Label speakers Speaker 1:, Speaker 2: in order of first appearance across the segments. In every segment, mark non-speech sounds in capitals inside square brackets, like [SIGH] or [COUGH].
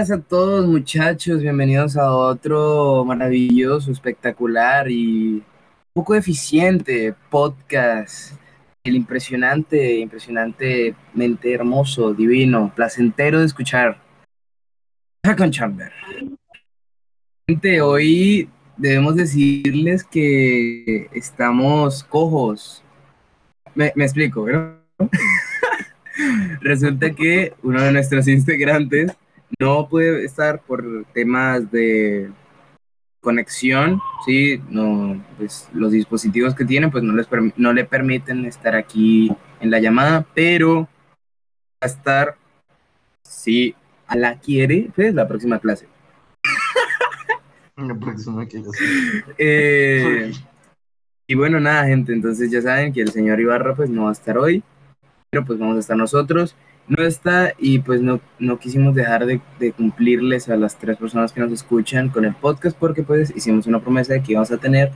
Speaker 1: buenas a todos muchachos, bienvenidos a otro maravilloso, espectacular y poco eficiente podcast. El impresionante, impresionantemente hermoso, divino, placentero de escuchar. con Chamber. Hoy debemos decirles que estamos cojos. Me, me explico, ¿verdad? [LAUGHS] Resulta que uno de nuestros integrantes no puede estar por temas de conexión, sí, no, pues los dispositivos que tienen pues no, les no le permiten estar aquí en la llamada, pero va a estar, si a la quiere, pues la próxima clase.
Speaker 2: La próxima clase. [LAUGHS]
Speaker 1: Eh, y bueno, nada, gente, entonces ya saben que el señor Ibarra pues no va a estar hoy, pero pues vamos a estar nosotros no está y pues no, no quisimos dejar de, cumplirles a las tres personas que nos escuchan con el podcast porque pues hicimos una promesa de que íbamos a tener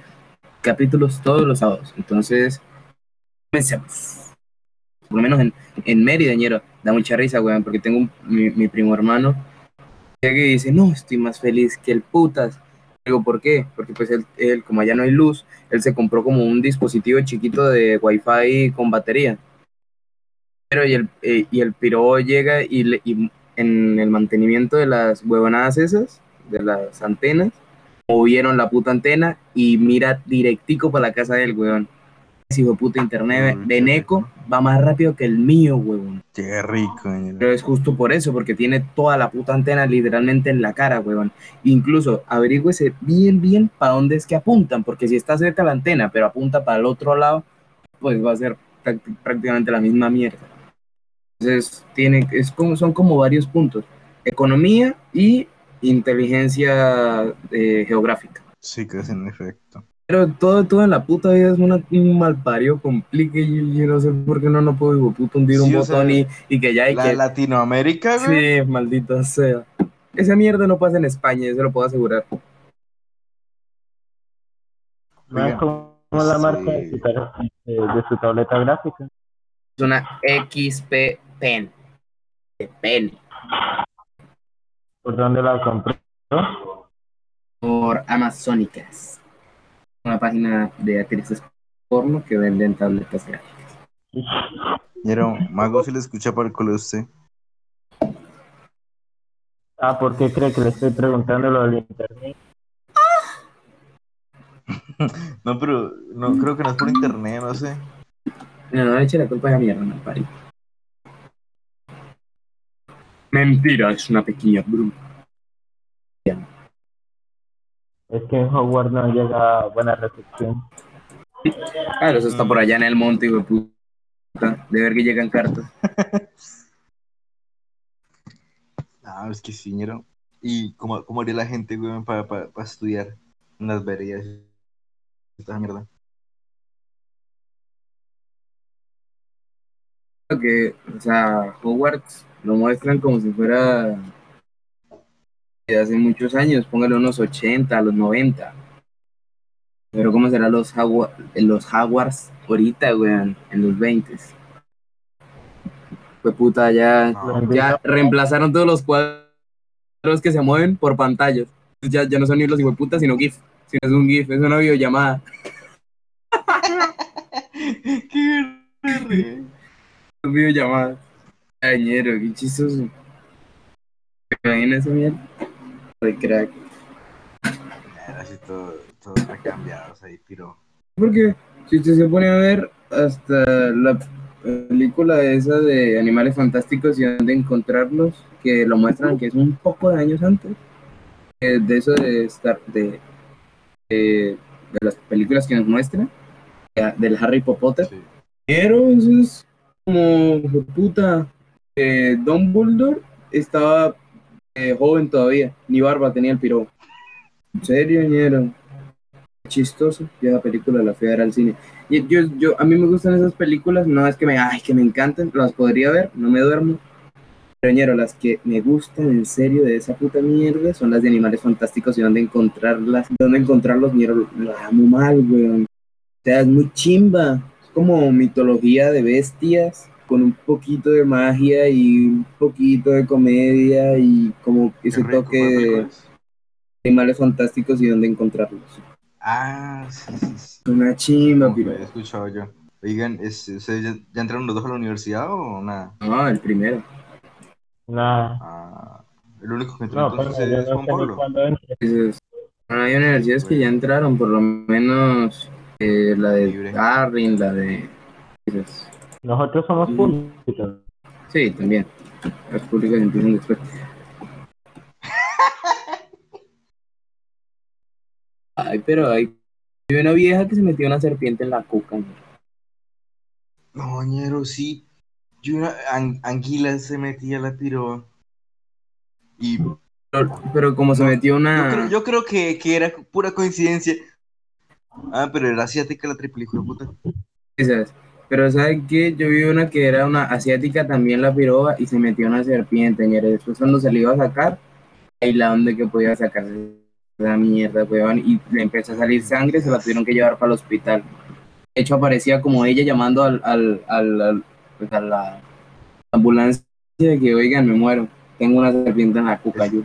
Speaker 1: capítulos todos los sábados. Entonces, comencemos. Por lo menos en, en Mérida, ñero, da mucha risa, weón, porque tengo mi, primo hermano que dice, no, estoy más feliz que el putas. Digo, ¿por qué? Porque pues él, él, como allá no hay luz, él se compró como un dispositivo chiquito de wifi con batería y el, eh, y el piro llega y, y, en el mantenimiento de las huevonadas esas, de las antenas, movieron la puta antena y mira directico para la casa del weón. Ese hijo de puta internet de Neco va más rápido que el mío, weón.
Speaker 2: Qué rico.
Speaker 1: Pero es justo por eso, porque tiene toda la puta antena literalmente en la cara, weón. Incluso averígüese bien, bien para dónde es que apuntan, porque si está cerca la antena, pero apunta para el otro lado, pues va a ser prácticamente la misma mierda. Entonces, tiene, es como, son como varios puntos. Economía y inteligencia eh, geográfica.
Speaker 2: Sí, que es en efecto.
Speaker 1: Pero todo, todo en la puta vida es una, un malpario complique. y yo, no sé por qué no, no puedo puto hundir un botón y, y, que ya hay
Speaker 2: la Latinoamérica,
Speaker 1: güey. Sí, maldita sea. Esa mierda no pasa en España, eso lo puedo asegurar.
Speaker 3: como la marca de, de su tableta gráfica.
Speaker 1: Es una XP Pen. De pen.
Speaker 3: ¿Por dónde la compré?
Speaker 1: Por Amazonicas. Una página de actrices porno que venden tabletas gráficas.
Speaker 2: Pero, Mago, si le escucha para el colo usted.
Speaker 3: Ah, ¿por qué cree que le estoy preguntando lo del internet? [LAUGHS]
Speaker 2: no, pero no creo que no es por internet, no sé.
Speaker 1: No, no, eche la culpa a la mierda, no, pari. Mentira, es una pequeña bruma.
Speaker 3: Es que en Hogwarts no llega buena recepción.
Speaker 1: Claro, eso está por allá en el monte, hijo de puta. De ver que llegan cartas. [LAUGHS]
Speaker 2: ah, es que sí, ¿no? ¿Y cómo, cómo haría la gente, güey, para, para, para estudiar en las veredas? Esta mierda.
Speaker 1: Que, o sea, Hogwarts lo muestran como si fuera de hace muchos años, póngale unos 80, los 90. Pero ¿cómo serán los, Jaguar, los Jaguars ahorita, weón, en los 20? Fue puta, ya, ya reemplazaron todos los cuadros que se mueven por pantallas. Ya, ya no son ni los puta, sino GIF. Si no es un GIF, es una videollamada. [LAUGHS]
Speaker 2: Qué [LAUGHS]
Speaker 1: videollamadas. Añero, qué chistoso. ¿Te esa mierda? De crack.
Speaker 2: Así todo, todo ha cambiado, ahí tiro.
Speaker 1: Porque si usted se pone a ver hasta la película esa de Animales Fantásticos y dónde encontrarlos, que lo muestran que es un poco de años antes, de eso de estar de, de, las películas que nos muestran, del Harry Potter. Pero eso es como puta eh, Don Bulldor estaba eh, joven todavía, ni barba tenía el piro. En serio, ñero. Chistoso. Yo la película la fui a ver al cine. Y yo, yo, a mí me gustan esas películas, no es que me, ay, que me encanten, las podría ver, no me duermo. Pero ñero, las que me gustan en serio de esa puta mierda son las de animales fantásticos y dónde encontrarlas, dónde encontrarlos, ñero, la amo mal, weón. O sea, es muy chimba. Es como mitología de bestias con un poquito de magia y un poquito de comedia y como ese
Speaker 2: rico,
Speaker 1: toque
Speaker 2: ¿cuál
Speaker 1: de animales fantásticos y dónde encontrarlos.
Speaker 2: Ah, sí, sí, sí.
Speaker 1: Una chimba, piro.
Speaker 2: lo he escuchado yo. Oigan, ¿ustedes ya, ya entraron los dos a la universidad o nada?
Speaker 1: No, el primero.
Speaker 3: Nada.
Speaker 2: Ah, el único que entró
Speaker 3: No,
Speaker 2: entonces es Juan Pablo.
Speaker 3: cuándo entre.
Speaker 1: Entonces, hay universidades que ya entraron, por lo menos eh, la de. Darwin, la de... esas.
Speaker 3: Nosotros somos
Speaker 1: Mm.
Speaker 3: públicos.
Speaker 1: Sí, también. Las públicas empiezan después. Ay, pero hay, una vieja que se metió una serpiente en la cuca. ¿no?
Speaker 2: Ñero, sí. Yo una an- anguila se metía la piroa. Y
Speaker 1: Pero, pero como se metió una...
Speaker 2: creo, yo creo que, que era pura coincidencia. Ah, pero era asiática la triple hijo de puta.
Speaker 1: esas. Pero ¿sabes qué? Yo vi una que era una asiática también la piroba y se metió una serpiente, ñero. Después cuando se le iba a sacar, ahí la donde que podía sacarse esa mierda, weón, y le empezó a salir sangre, se la tuvieron que llevar para el hospital. De hecho aparecía como ella llamando al, al, al, al- pues, a la ambulancia de que, oigan, me muero. Tengo una serpiente en la cuca, yo.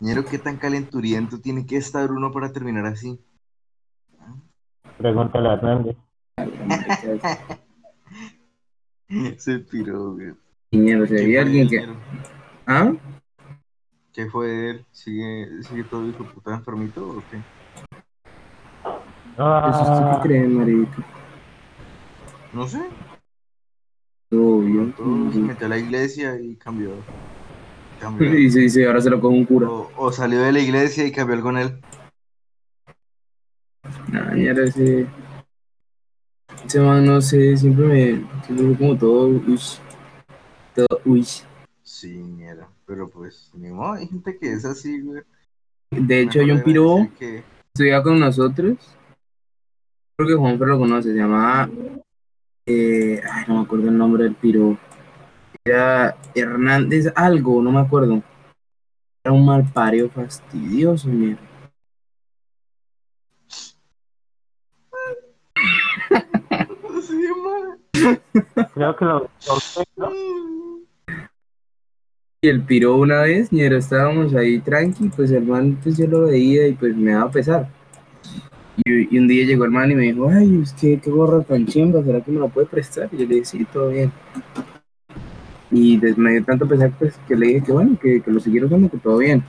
Speaker 2: Ñero, qué tan calenturiento tiene que estar uno para terminar así.
Speaker 3: Pregúntale a Hernández.
Speaker 2: Se piró, güey.
Speaker 1: Ñero,
Speaker 2: ¿Qué
Speaker 1: sería
Speaker 2: fue
Speaker 1: alguien
Speaker 2: él,
Speaker 1: que... ¿Ah?
Speaker 2: ¿Qué fue de él? ¿Sigue, sigue todo hijo de puta enfermito o qué?
Speaker 1: ¿Eso usted
Speaker 3: Ah,
Speaker 1: qué cree, marica?
Speaker 2: No sé.
Speaker 1: Obvio.
Speaker 2: Todo se metió a la iglesia y cambió. cambió. [LAUGHS]
Speaker 1: Y se dice, ahora se lo coge un cura.
Speaker 2: O, o salió de la iglesia y cambió con él.
Speaker 1: Nah, ñero, ese... Ese man, no sé, siempre me... Siempre como todo... Uy, todo... Uy.
Speaker 2: Sí, ñero. Pero pues, ni modo, hay gente que es así, güey.
Speaker 1: De hecho,
Speaker 2: Mejor
Speaker 1: hay un piro
Speaker 2: que
Speaker 1: estudiaba con nosotros. Creo que Juanfer lo conoce, se llamaba. eh, ay, no me acuerdo el nombre del piro. Era Hernández algo, no me acuerdo. Era un mal pario fastidioso, mierda.
Speaker 2: Sí, man.
Speaker 3: Creo que lo usted.
Speaker 1: Y el piro una vez, ñero, estábamos ahí tranqui, pues el man, pues yo lo veía y pues me daba pesar. Y, y un día llegó el man y me dijo, ay, es que qué gorra tan chimba, ¿será que me lo puede prestar? Y yo le dije, sí, todo bien. Y des- me dio tanto pesar pues, que le dije que bueno, que, que lo siguiera usando, que todo bien.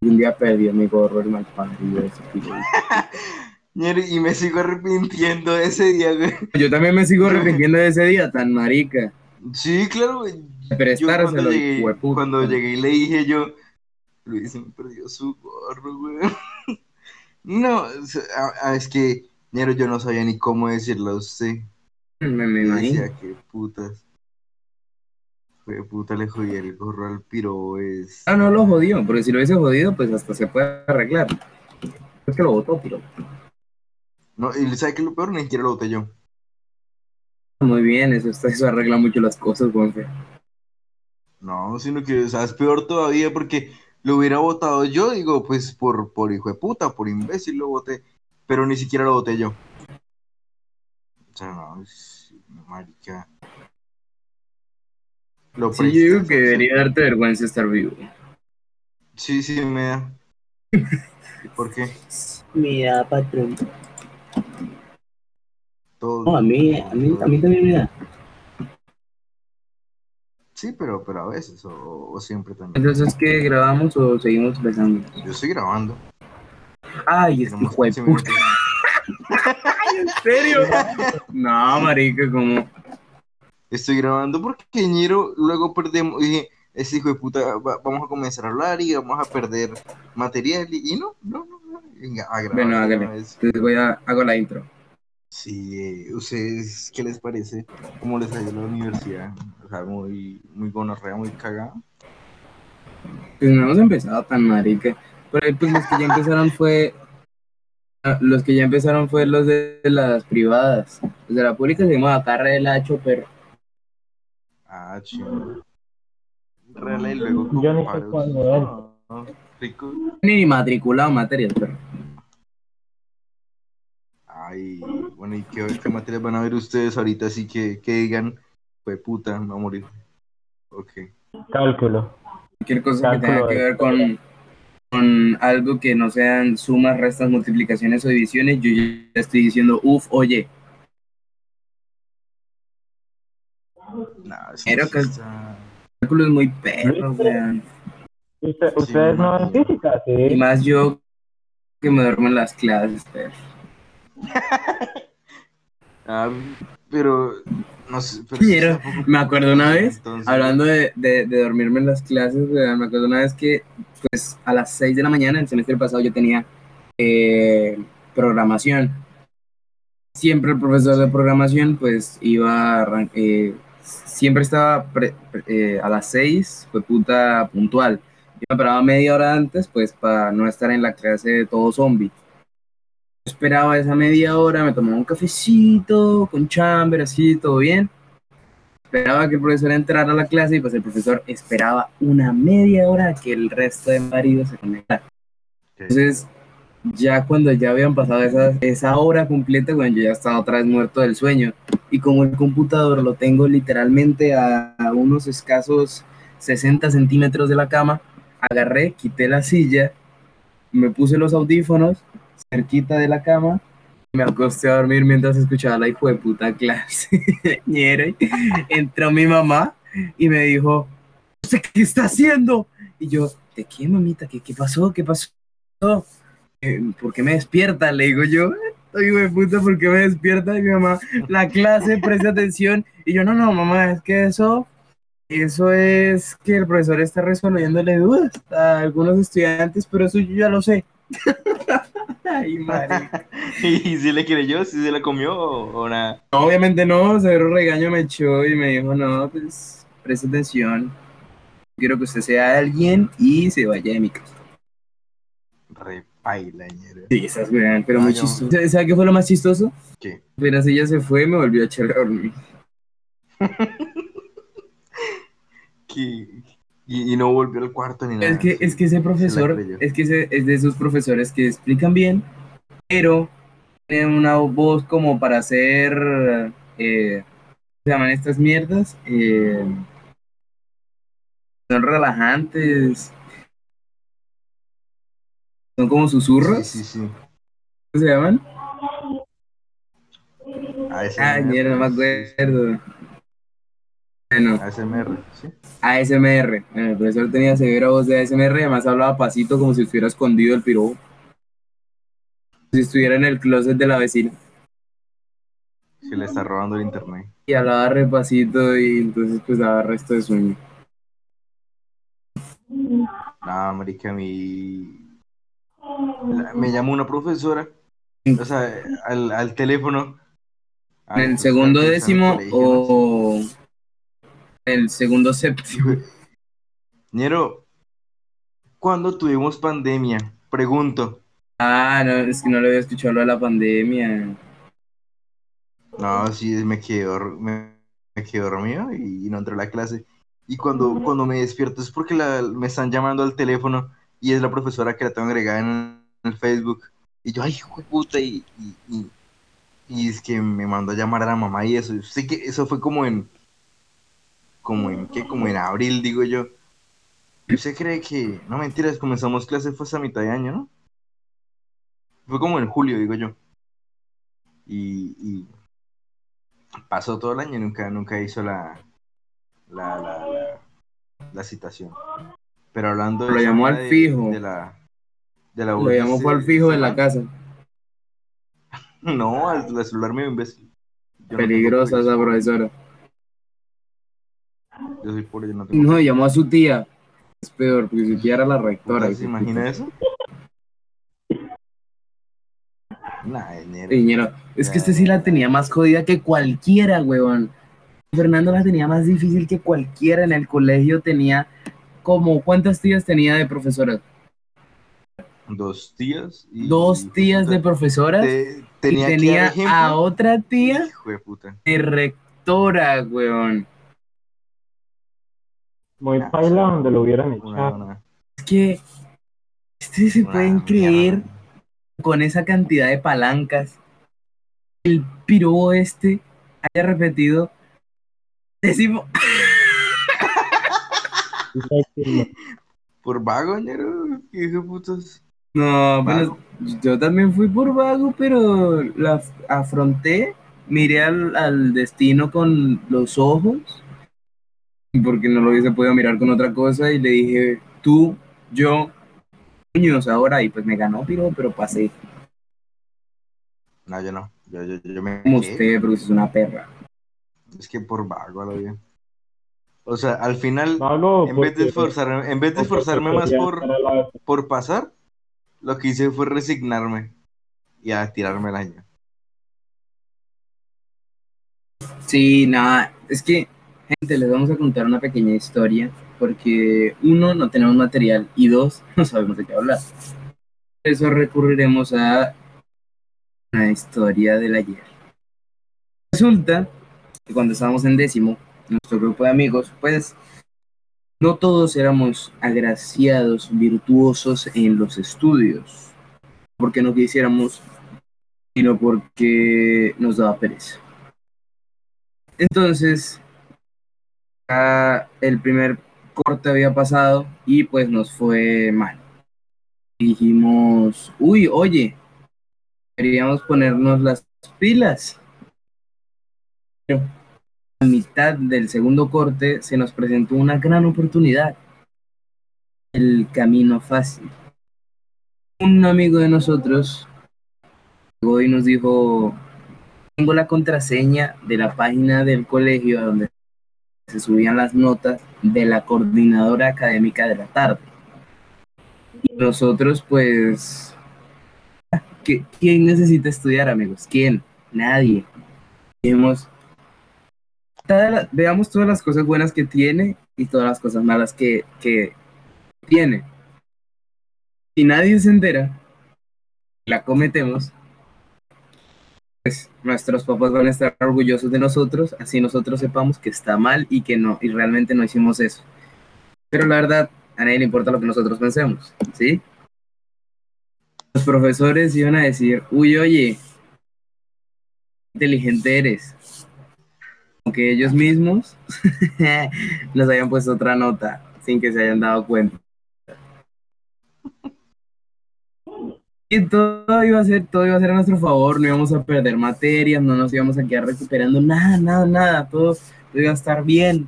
Speaker 1: Y un día perdió mi gorro, el mal parido ese piro. [LAUGHS]
Speaker 2: Y me sigo arrepintiendo de ese día, güey.
Speaker 1: Yo también me sigo arrepintiendo de ese día, tan marica.
Speaker 2: Sí, claro, güey.
Speaker 1: Prestárselo,
Speaker 2: cuando llegué, cuando llegué y le dije yo, Luis me perdió su gorro, güey. [LAUGHS] No, es que, Ñero, yo no sabía ni cómo decirlo a usted.
Speaker 1: Me, me imagino.
Speaker 2: decía, qué putas. Fue puta, le jodí el gorro al piro, es.
Speaker 1: Ah, no lo jodió, porque si lo hubiese jodido, pues hasta se puede arreglar. Es que lo botó, pero
Speaker 2: No, y ¿sabe qué es lo peor? Ni siquiera lo boté yo.
Speaker 1: muy bien, eso, está- eso arregla mucho las cosas, Juanfe.
Speaker 2: No, sino que, o sea, es peor todavía porque lo hubiera votado yo, digo, pues por, por hijo de puta, por imbécil lo voté, pero ni siquiera lo voté yo. O sea, no, es marica. Lo
Speaker 1: Sí, yo digo que debería darte vergüenza estar vivo.
Speaker 2: Sí, sí, me da. ¿Por qué? [LAUGHS]
Speaker 1: Mira, patrón.
Speaker 2: Todo.
Speaker 1: No, a mí, a mí, a mí también me da.
Speaker 2: Sí, pero, pero a veces, o, o siempre también.
Speaker 1: Entonces, ¿qué grabamos o seguimos besando?
Speaker 2: Yo estoy grabando.
Speaker 1: Ay, es que
Speaker 2: Tenemos
Speaker 1: hijo de
Speaker 2: 15
Speaker 1: puta. [LAUGHS] ¿En serio? No, marica, como.
Speaker 2: Estoy grabando porque Ñero luego perdemos. Dije, ese hijo de puta, va- vamos a comenzar a hablar y vamos a perder material. Y, y no, no, no. no. Venga, a grabar.
Speaker 1: Bueno, hágale. Entonces voy a hago la intro.
Speaker 2: Sí, eh, ¿ustedes qué les parece? ¿Cómo les ha ido la universidad? O sea, muy, muy gonorrea, muy cagada.
Speaker 1: Pues no hemos empezado tan marica. Pero ahí, pues los que ya empezaron fue. ah, Los que ya empezaron fue los de las privadas. Los de la pública se llama Carre del Hacho, pero.
Speaker 2: Ah, chido. Real y luego
Speaker 3: Yo ni sé
Speaker 2: comparos.
Speaker 3: cuándo es.
Speaker 2: Ah, rico.
Speaker 1: Ni matriculado materias, pero.
Speaker 2: Ay, bueno, ¿y qué, qué materias van a ver ustedes ahorita? Así que, que digan, Fue puta, me voy a morir. Ok.
Speaker 3: Cálculo.
Speaker 1: Cualquier cosa que tenga que ver con, con algo que no sean sumas, restas, multiplicaciones o divisiones, yo ya estoy diciendo, uff, oye,
Speaker 2: Nah, eso
Speaker 1: Pero
Speaker 2: sí
Speaker 1: que-
Speaker 2: está-
Speaker 1: cálculo es muy perro, weón.
Speaker 3: Usted-
Speaker 2: Sí,
Speaker 3: ¿Ustedes no ven física?
Speaker 1: Y
Speaker 3: Sí.
Speaker 1: más yo que me duermo en las clases, perro. [LAUGHS]
Speaker 2: Ah, pero no sé. Pero
Speaker 1: me acuerdo una vez,
Speaker 2: Entonces,
Speaker 1: hablando de, de- de dormirme en las clases, me acuerdo una vez que, pues, a las 6 de la mañana, el semestre pasado, yo tenía eh, programación. Siempre el profesor de programación, pues, iba a eh, siempre estaba pre- pre- eh, a las 6, fue puta puntual. Yo me paraba media hora antes, pues, para no estar en la clase de todo zombie. Yo esperaba esa media hora, me tomaba un cafecito con chamber, así, todo bien esperaba que el profesor entrara a la clase y pues el profesor esperaba una media hora a que el resto de maridos se conectara. Entonces, ya cuando ya habían pasado esa, esa hora completa, bueno, yo ya estaba otra vez muerto del sueño. Y como el computador lo tengo literalmente a, unos escasos 60 centímetros de la cama, agarré, quité la silla, me puse los audífonos cerquita de la cama me acosté a dormir mientras escuchaba la hijo [LAUGHS] de puta clase. Entró mi mamá y me dijo, "¿Usted ¿qué está haciendo? Y yo, ¿de qué, mamita? ¿Qué, qué pasó? ¿Qué pasó? "Eh, ¿Por qué me despierta? Le digo yo, hijo de puta, ¿por qué me despierta? Y mi mamá, la clase, presta atención. Y yo, no, no, mamá, es que eso, eso es que el profesor está resolviéndole dudas a algunos estudiantes, pero eso yo ya lo sé. [LAUGHS] Ay, madre. [LAUGHS]
Speaker 2: ¿Y si le creyó? ¿Si se la comió o, o nada?
Speaker 1: No, obviamente no, severo regaño me echó y me dijo, no, pues preste atención. Quiero que usted sea alguien y se vaya de mi casa.
Speaker 2: Re ñero.
Speaker 1: Sí, esas weón, pero muy
Speaker 2: yo-
Speaker 1: chistoso. ¿Sabe- ¿Sabe qué fue lo más chistoso?
Speaker 2: ¿Qué?
Speaker 1: Apenas ella se fue, me volvió a echar a dormir. [LAUGHS]
Speaker 2: Que- Y, y no volvió al cuarto ni nada.
Speaker 1: Es que, es que ese profesor, es que ese, es de esos profesores que explican bien, pero tienen una voz como para hacer, eh, ¿cómo se llaman estas mierdas? Eh, son relajantes. Son como susurros.
Speaker 2: Sí, sí, sí.
Speaker 1: ¿Cómo se llaman?
Speaker 2: ASMR.
Speaker 1: Mierda, no me acuerdo. Bueno,
Speaker 2: ASMR, sí.
Speaker 1: ASMR. Bueno, el profesor tenía severa voz de ASMR y además hablaba pasito como si estuviera escondido el piro. Si estuviera en el closet de la vecina.
Speaker 2: Se le está robando el internet.
Speaker 1: Y hablaba repasito y entonces pues daba resto de sueño.
Speaker 2: Nada, marica, mi... la- Me llamó una profesora, o sea, al, al teléfono.
Speaker 1: ¿En el segundo décimo
Speaker 2: no sé.
Speaker 1: o el segundo séptimo? [LAUGHS]
Speaker 2: Ñero, ¿cuándo tuvimos pandemia? Pregunto.
Speaker 1: Ah, no, es que no le había escuchado lo de la pandemia.
Speaker 2: No, sí, me quedé, me, me quedé dormido y, y no entré a la clase. Y cuando, cuando me despierto es porque la- me están llamando al teléfono y es la profesora que la tengo agregada en el Facebook. Y yo, ay, hijo de puta, y, y, es que me mandó a llamar a la mamá y eso. Sé que eso fue como en, como en, ¿qué? Como en abril, digo yo. Y usted cree que, no mentiras, comenzamos clase fue hasta mitad de año, ¿no? Fue como en julio, digo yo. Y, y pasó todo el año y nunca, nunca hizo la, la, la, la, la citación. Pero hablando de
Speaker 1: Lo llamó al
Speaker 2: de-
Speaker 1: fijo.
Speaker 2: De la, de la
Speaker 1: Lo llamó fue al fijo de la casa. [LAUGHS]
Speaker 2: No, al, al celular mío, imbécil. Yo
Speaker 1: Peligrosa esa profesora.
Speaker 2: Yo soy pobre, yo no tengo
Speaker 1: No, llamó a su tía. Es peor, porque su tía era la rectora.
Speaker 2: ¿Puta,
Speaker 1: y
Speaker 2: ¿Se imagina eso? Nah.
Speaker 1: Señora, es que este sí la tenía más jodida que cualquiera, weón. Fernando la tenía más difícil que cualquiera en el colegio. Tenía como, ¿cuántas tías tenía de profesoras?
Speaker 2: Dos tías. Y,
Speaker 1: Dos tías de profesoras.
Speaker 2: Te-
Speaker 1: y
Speaker 2: tenía
Speaker 1: tenía a otra tía
Speaker 2: Hijo de puta.
Speaker 1: de rectora, weón.
Speaker 3: Muy paila donde lo hubieran
Speaker 2: una,
Speaker 1: Es que, ustedes se
Speaker 2: una
Speaker 1: pueden creer con esa cantidad de palancas. El piro este haya repetido Décimo. [LAUGHS]
Speaker 2: Por vago, ñero. ¿Qué hijo de putas?
Speaker 1: No, bueno, yo también fui por vago, pero la afronté, miré al, al destino con los ojos, porque no lo hubiese podido mirar con otra cosa, y le dije, tú, yo, niños ahora, y pues me ganó, pero, pero pasé
Speaker 2: No, yo no. Yo, yo, yo me
Speaker 1: como usted, porque es una perra.
Speaker 2: Es que por vago a lo bien. O sea, al final, en vez de esforzarme, en vez de esforzarme más por, por pasar, lo que hice fue resignarme y a tirarme el año.
Speaker 1: Sí, nada, es que, gente, les vamos a contar una pequeña historia, porque uno, no tenemos material, y dos, [LAUGHS] no sabemos de qué hablar. Por eso recurriremos a una historia del ayer. Resulta que cuando estábamos en décimo, nuestro grupo de amigos, pues no todos éramos agraciados, virtuosos en los estudios, porque no quisiéramos, sino porque nos daba pereza. Entonces, el primer corte había pasado y pues nos fue mal. Dijimos, uy, oye, queríamos ponernos las pilas. A mitad del segundo corte se nos presentó una gran oportunidad. El camino fácil. Un amigo de nosotros llegó y nos dijo, tengo la contraseña de la página del colegio donde se subían las notas de la coordinadora académica de la tarde. Y nosotros, pues, ¿qué- ¿quién necesita estudiar, amigos? ¿Quién? Nadie. Dijimos, la- veamos todas las cosas buenas que tiene y todas las cosas malas que, que tiene. Si nadie se entera, la cometemos, pues nuestros papás van a estar orgullosos de nosotros, así nosotros sepamos que está mal y que no, y realmente no hicimos eso. Pero la verdad, a nadie le importa lo que nosotros pensemos, ¿sí? Los profesores iban a decir, uy, oye, inteligente eres. Aunque ellos mismos [LAUGHS] nos hayan puesto otra nota sin que se hayan dado cuenta. Y todo iba a ser, todo iba a ser a nuestro favor, no íbamos a perder materias, no nos íbamos a quedar recuperando nada, nada, nada, todo, todo iba a estar bien,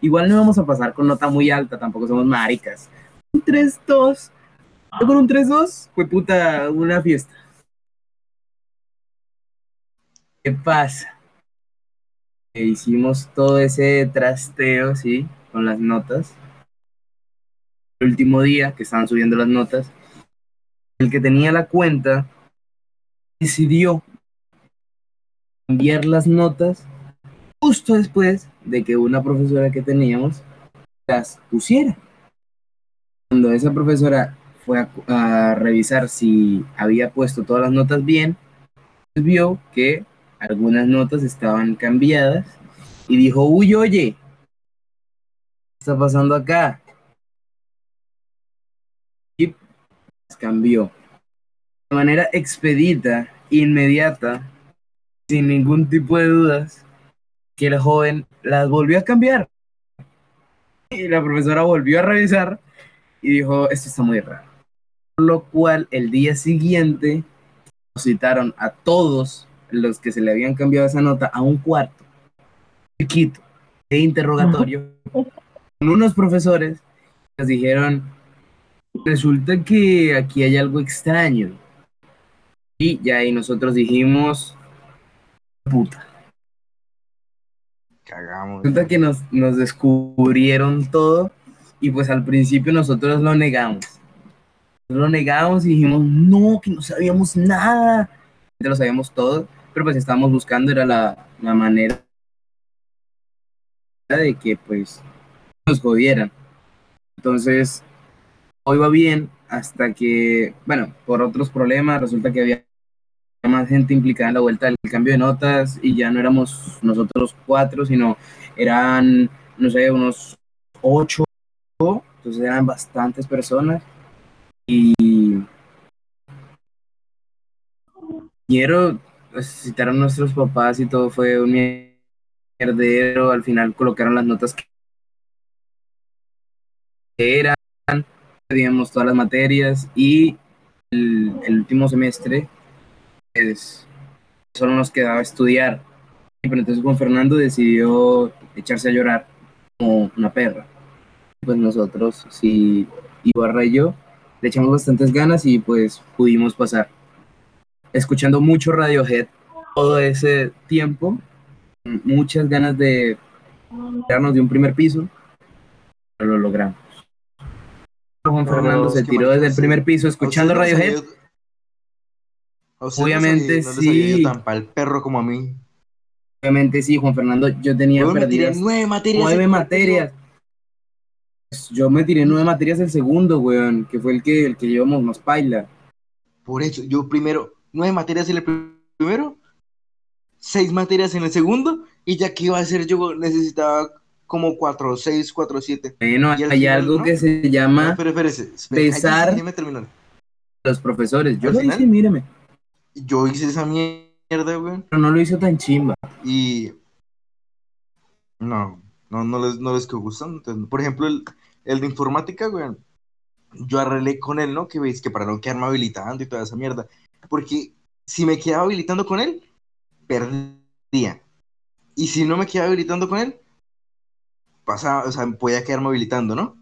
Speaker 1: igual no íbamos a pasar con nota muy alta, tampoco somos maricas. Un 3-2, Yo con un 3-2, fue puta, una fiesta. ¿Qué pasa? Hicimos todo ese trasteo, ¿sí? Con las notas. El último día que estaban subiendo las notas, el que tenía la cuenta decidió enviar las notas justo después de que una profesora que teníamos las pusiera. Cuando esa profesora fue a, revisar si había puesto todas las notas bien, vio que algunas notas estaban cambiadas y dijo, uy, oye, ¿qué está pasando acá? Y las cambió de manera expedita, inmediata, sin ningún tipo de dudas, que el joven las volvió a cambiar. Y la profesora volvió a revisar y dijo, esto está muy raro. Por lo cual, el día siguiente, citaron a todos los que se le habían cambiado esa nota a un cuarto, chiquito, de interrogatorio, con unos profesores, nos dijeron, resulta que aquí hay algo extraño. Y ya ahí nosotros dijimos, puta.
Speaker 2: Cagamos.
Speaker 1: Resulta que nos, nos descubrieron todo y pues al principio nosotros lo negamos. Lo negamos y dijimos, no, que no sabíamos nada. Lo sabíamos todo, pero pues estábamos buscando, era la, la manera de que pues nos jodieran. Entonces, hoy va bien hasta que, bueno, por otros problemas, resulta que había más gente implicada en la vuelta del cambio de notas y ya no éramos nosotros cuatro, sino eran, no sé, unos ocho, entonces eran bastantes personas y quiero citaron nuestros papás y todo fue un mierdero, al final colocaron las notas que eran, teníamos todas las materias y el, último semestre pues, solo nos quedaba estudiar. Pero entonces Juan Fernando decidió echarse a llorar como una perra. Pues nosotros, sí, Ibarra y yo, le echamos bastantes ganas y pues pudimos pasar. Escuchando mucho Radiohead todo ese tiempo, muchas ganas de tirarnos de un primer piso, pero lo logramos. Juan Fernando se tiró desde el primer piso
Speaker 2: ¿A
Speaker 1: escuchando
Speaker 2: no
Speaker 1: Radiohead.
Speaker 2: ido- a usted no
Speaker 1: Obviamente
Speaker 2: no
Speaker 1: sí.
Speaker 2: tan pa'l perro como a mí.
Speaker 1: Obviamente sí, Juan Fernando, yo tenía
Speaker 2: Yo
Speaker 1: perdidas
Speaker 2: nueve materias.
Speaker 1: nueve
Speaker 2: en
Speaker 1: materias. Yo me tiré nueve materias el segundo, weón, que fue el que, el que llevamos más paila.
Speaker 2: Por eso, yo primero, nueve materias en el pr- primero, seis materias en el segundo, y ya que iba a hacer yo necesitaba como cuatro, seis, cuatro, siete.
Speaker 1: Bueno,
Speaker 2: Y al
Speaker 1: hay
Speaker 2: final,
Speaker 1: algo
Speaker 2: ¿no?
Speaker 1: que se
Speaker 2: No,
Speaker 1: llama
Speaker 2: pero espere,
Speaker 1: pesar- los profesores. Yo lo
Speaker 2: final-
Speaker 1: hice,
Speaker 2: Yo hice esa mierda, güey,
Speaker 1: pero no lo hizo tan chimba.
Speaker 2: y no, no, no les, no les. Entonces, por ejemplo, el, el de informática, güey, yo arreglé con él, ¿no? Que veis que para no quedarme habilitando y toda esa mierda. Porque si me quedaba habilitando con él, perdía. Y si no me quedaba habilitando con él, pasaba, o sea, podía quedarme habilitando, ¿no?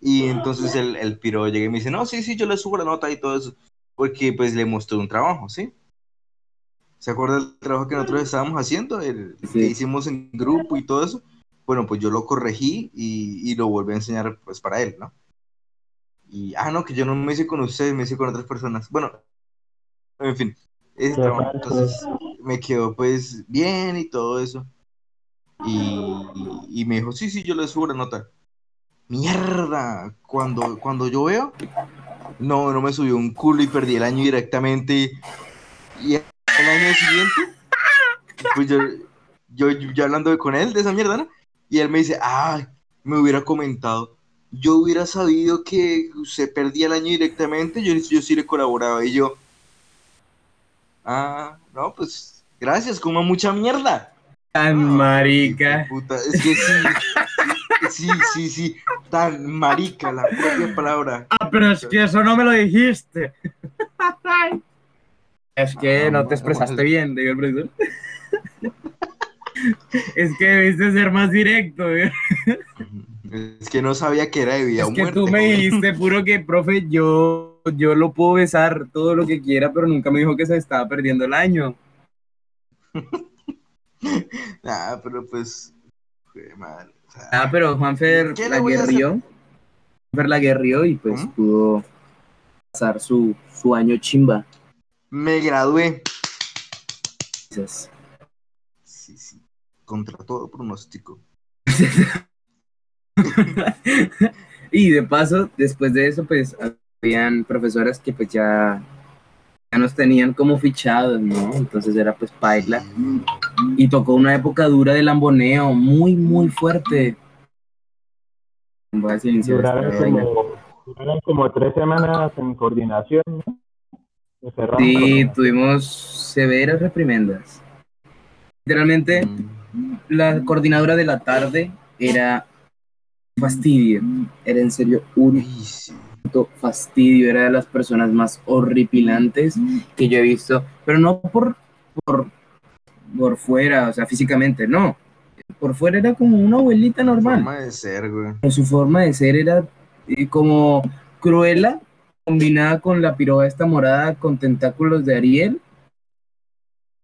Speaker 2: Y entonces el, el piro llega y me dice, no, sí, sí, yo le subo la nota y todo eso. Porque pues le mostré un trabajo, ¿sí? ¿Se acuerda del trabajo que nosotros estábamos haciendo? El
Speaker 1: Sí.
Speaker 2: que hicimos en grupo y todo eso. Bueno, pues yo lo corregí y, y lo volví a enseñar pues para él, ¿no? Y, ah, no, que yo no me hice con ustedes, me hice con otras personas. Bueno, en fin, ese trabajo. Entonces me quedó pues bien y todo eso. Y, y me dijo, sí, sí, yo le subo la nota. Mierda, cuando, cuando yo veo, no, no me subió un culo y perdí el año directamente. Y el año siguiente, pues yo, yo, yo hablando con él de esa mierda, ¿no? Y él me dice, ah, me hubiera comentado. Yo hubiera sabido que se perdía el año directamente, yo, yo sí le colaboraba. Y yo, ah, no, pues, gracias, como mucha mierda.
Speaker 1: Tan
Speaker 2: Ah,
Speaker 1: marica.
Speaker 2: puta, Es que sí, sí, sí, sí, tan marica la propia palabra.
Speaker 1: Ah, pero es que eso no me lo dijiste. es que no te expresaste bien, digo el profesor. es que debiste ser más directo, güey.
Speaker 2: Es que no sabía que era de vida
Speaker 1: Es
Speaker 2: o
Speaker 1: que tú me dijiste, puro que, profe, yo, yo lo puedo besar todo lo que quiera, pero nunca me dijo que se estaba perdiendo el año. [LAUGHS]
Speaker 2: Ah, pero pues, joder, madre, o sea,
Speaker 1: Ah, pero Juanfer
Speaker 2: ¿Qué
Speaker 1: la guerrió. Juanfer la guerrió y pues
Speaker 2: ¿Mm?
Speaker 1: pudo pasar su, su año chimba.
Speaker 2: me gradué. Sí, sí, contra todo pronóstico. [LAUGHS] [LAUGHS]
Speaker 1: y de paso, después de eso, pues habían profesoras que pues ya, ya nos tenían como fichados, ¿no? Entonces era pues paila. Y tocó una época dura de lamboneo, muy, muy fuerte. Voy a silenciar
Speaker 3: Duraron como, tres semanas en coordinación.
Speaker 1: Sí, tuvimos severas reprimendas. Literalmente,
Speaker 2: Mm,
Speaker 1: la coordinadora de la tarde era fastidio. Era en serio un fastidio. Era de las personas más horripilantes que yo he visto. Pero no por, por, por fuera, o sea, físicamente, no. Por fuera era como una abuelita normal.
Speaker 2: Forma de ser, güey.
Speaker 1: Su forma de ser era eh, como cruela, combinada con la piroga esta morada con tentáculos de Ariel,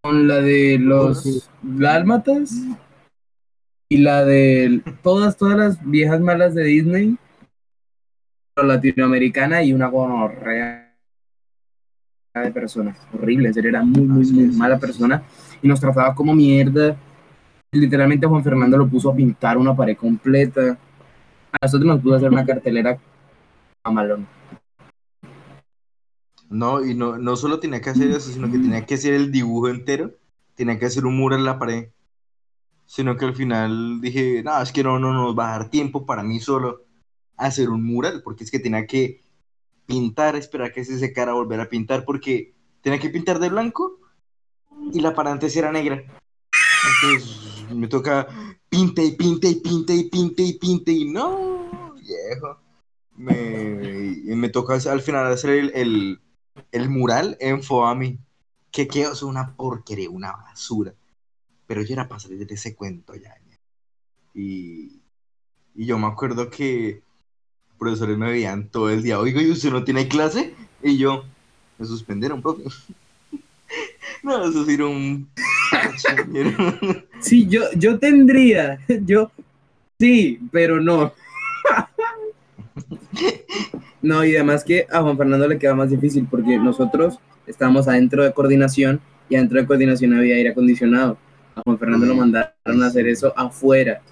Speaker 1: con la de los dálmatas y la de todas, todas las viejas malas de Disney, latinoamericana y una gonorrea de personas. Horrible, en serio, era muy, muy, muy mala persona y nos trataba como mierda. Literalmente Juan Fernando lo puso a pintar una pared completa. A nosotros nos puso a hacer una cartelera mamalón.
Speaker 2: No, y no, no solo tenía que hacer eso, sino que tenía que hacer el dibujo entero. Tenía que hacer un muro en la pared. Sino que al final dije, no, es que no, no nos va a dar tiempo para mí solo hacer un mural, porque es que tenía que pintar, esperar que se secara, volver a pintar, porque tenía que pintar de blanco y la pared antes era negra. Entonces me toca pinte y pinte y pinte y pinte y pinte y no, viejo. Me, me toca al final hacer el, el, el mural en Foami. Que quedó es una porquería, una basura. Pero yo era para salir de ese cuento ya. ya. Y, y yo me acuerdo que profesores me veían todo el día. Oiga, ¿y usted no tiene clase? Y yo, me suspendieron, profe. [LAUGHS] no, eso sí era un... [LAUGHS]
Speaker 1: Sí, yo, yo tendría, [LAUGHS] yo sí, pero no. No, y además que a Juan Fernando le queda más difícil porque nosotros estábamos adentro de coordinación y adentro de coordinación había aire acondicionado. A Juan Fernando lo mandaron a hacer eso afuera.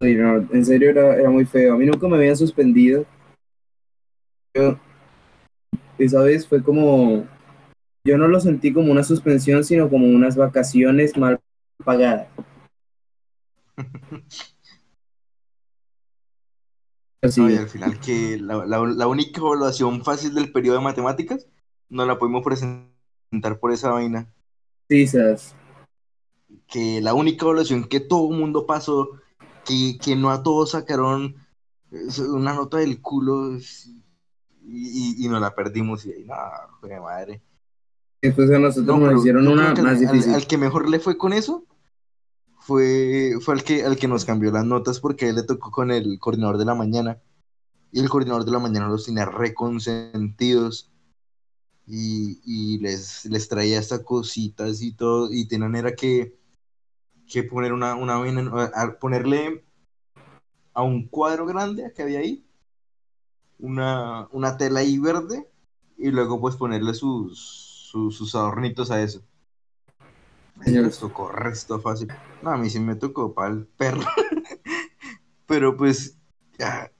Speaker 1: Oye, no, en serio era, era muy feo. A mí nunca me habían suspendido. Yo, esa vez fue como, yo no lo sentí como una suspensión, sino como unas vacaciones mal pagadas. [LAUGHS]
Speaker 2: No, y al final que la, la- la única evaluación fácil del periodo de matemáticas no la pudimos presentar por esa vaina. Que la única evaluación que todo el mundo pasó, que, que no a todos sacaron es una nota del culo y, y, y nos la perdimos y ahí, no, joder, madre.
Speaker 1: Después a nosotros
Speaker 2: No,
Speaker 1: nos hicieron una
Speaker 2: que
Speaker 1: más
Speaker 2: al,
Speaker 1: difícil.
Speaker 2: al que mejor le fue con eso fue, fue al que, al que nos cambió las notas porque a él le tocó con el coordinador de la mañana. Y el coordinador de la mañana los tenía reconsentidos. Y, y les, les traía hasta cositas y todo. Y tenían era que, que poner una, una ponerle a un cuadro grande que había ahí. Una, una tela ahí verde. Y luego pues ponerle sus, sus, sus adornitos a eso. Ay,
Speaker 1: Señores.
Speaker 2: les tocó resto fácil. No, a mí sí me tocó para el perro. [LAUGHS] Pero pues, ya,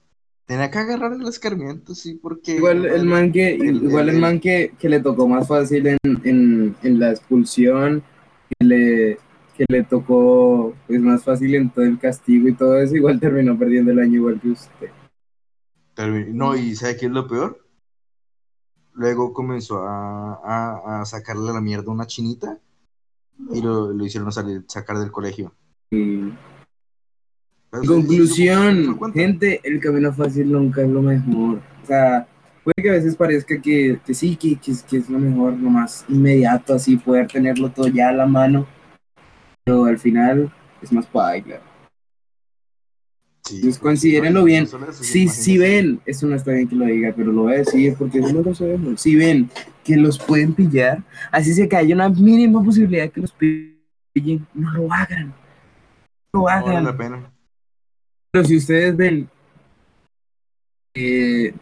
Speaker 2: tenía que agarrar el escarmiento, sí, porque.
Speaker 1: Igual el man que,
Speaker 2: el-
Speaker 1: igual el man que, que le tocó más fácil en, en, en la expulsión, que le, que le tocó pues más fácil en todo el castigo y todo eso, igual terminó perdiendo el año igual que usted.
Speaker 2: No, y ¿sabe qué es lo peor? Luego comenzó a, a, a sacarle la mierda a una chinita y lo, lo hicieron salir, sacar del colegio Pero
Speaker 1: En
Speaker 2: eso- eso fue-
Speaker 1: conclusión, gente, el camino fácil nunca es lo mejor. O sea, puede que a veces parezca que, que sí, que, que, es- que es lo mejor, lo más inmediato, así, poder tenerlo todo ya a la mano, pero al final es más paila.
Speaker 2: Sí,
Speaker 1: Entonces,
Speaker 2: pues,
Speaker 1: considérenlo bien. Si, si ven, eso no está bien que lo diga, pero lo voy a decir porque no lo sabemos. Si ven que los pueden pillar, así sea que haya una mínima posibilidad que los pillen, no lo hagan. No lo
Speaker 2: No vale
Speaker 1: hagan.
Speaker 2: la pena.
Speaker 1: Pero si ustedes ven que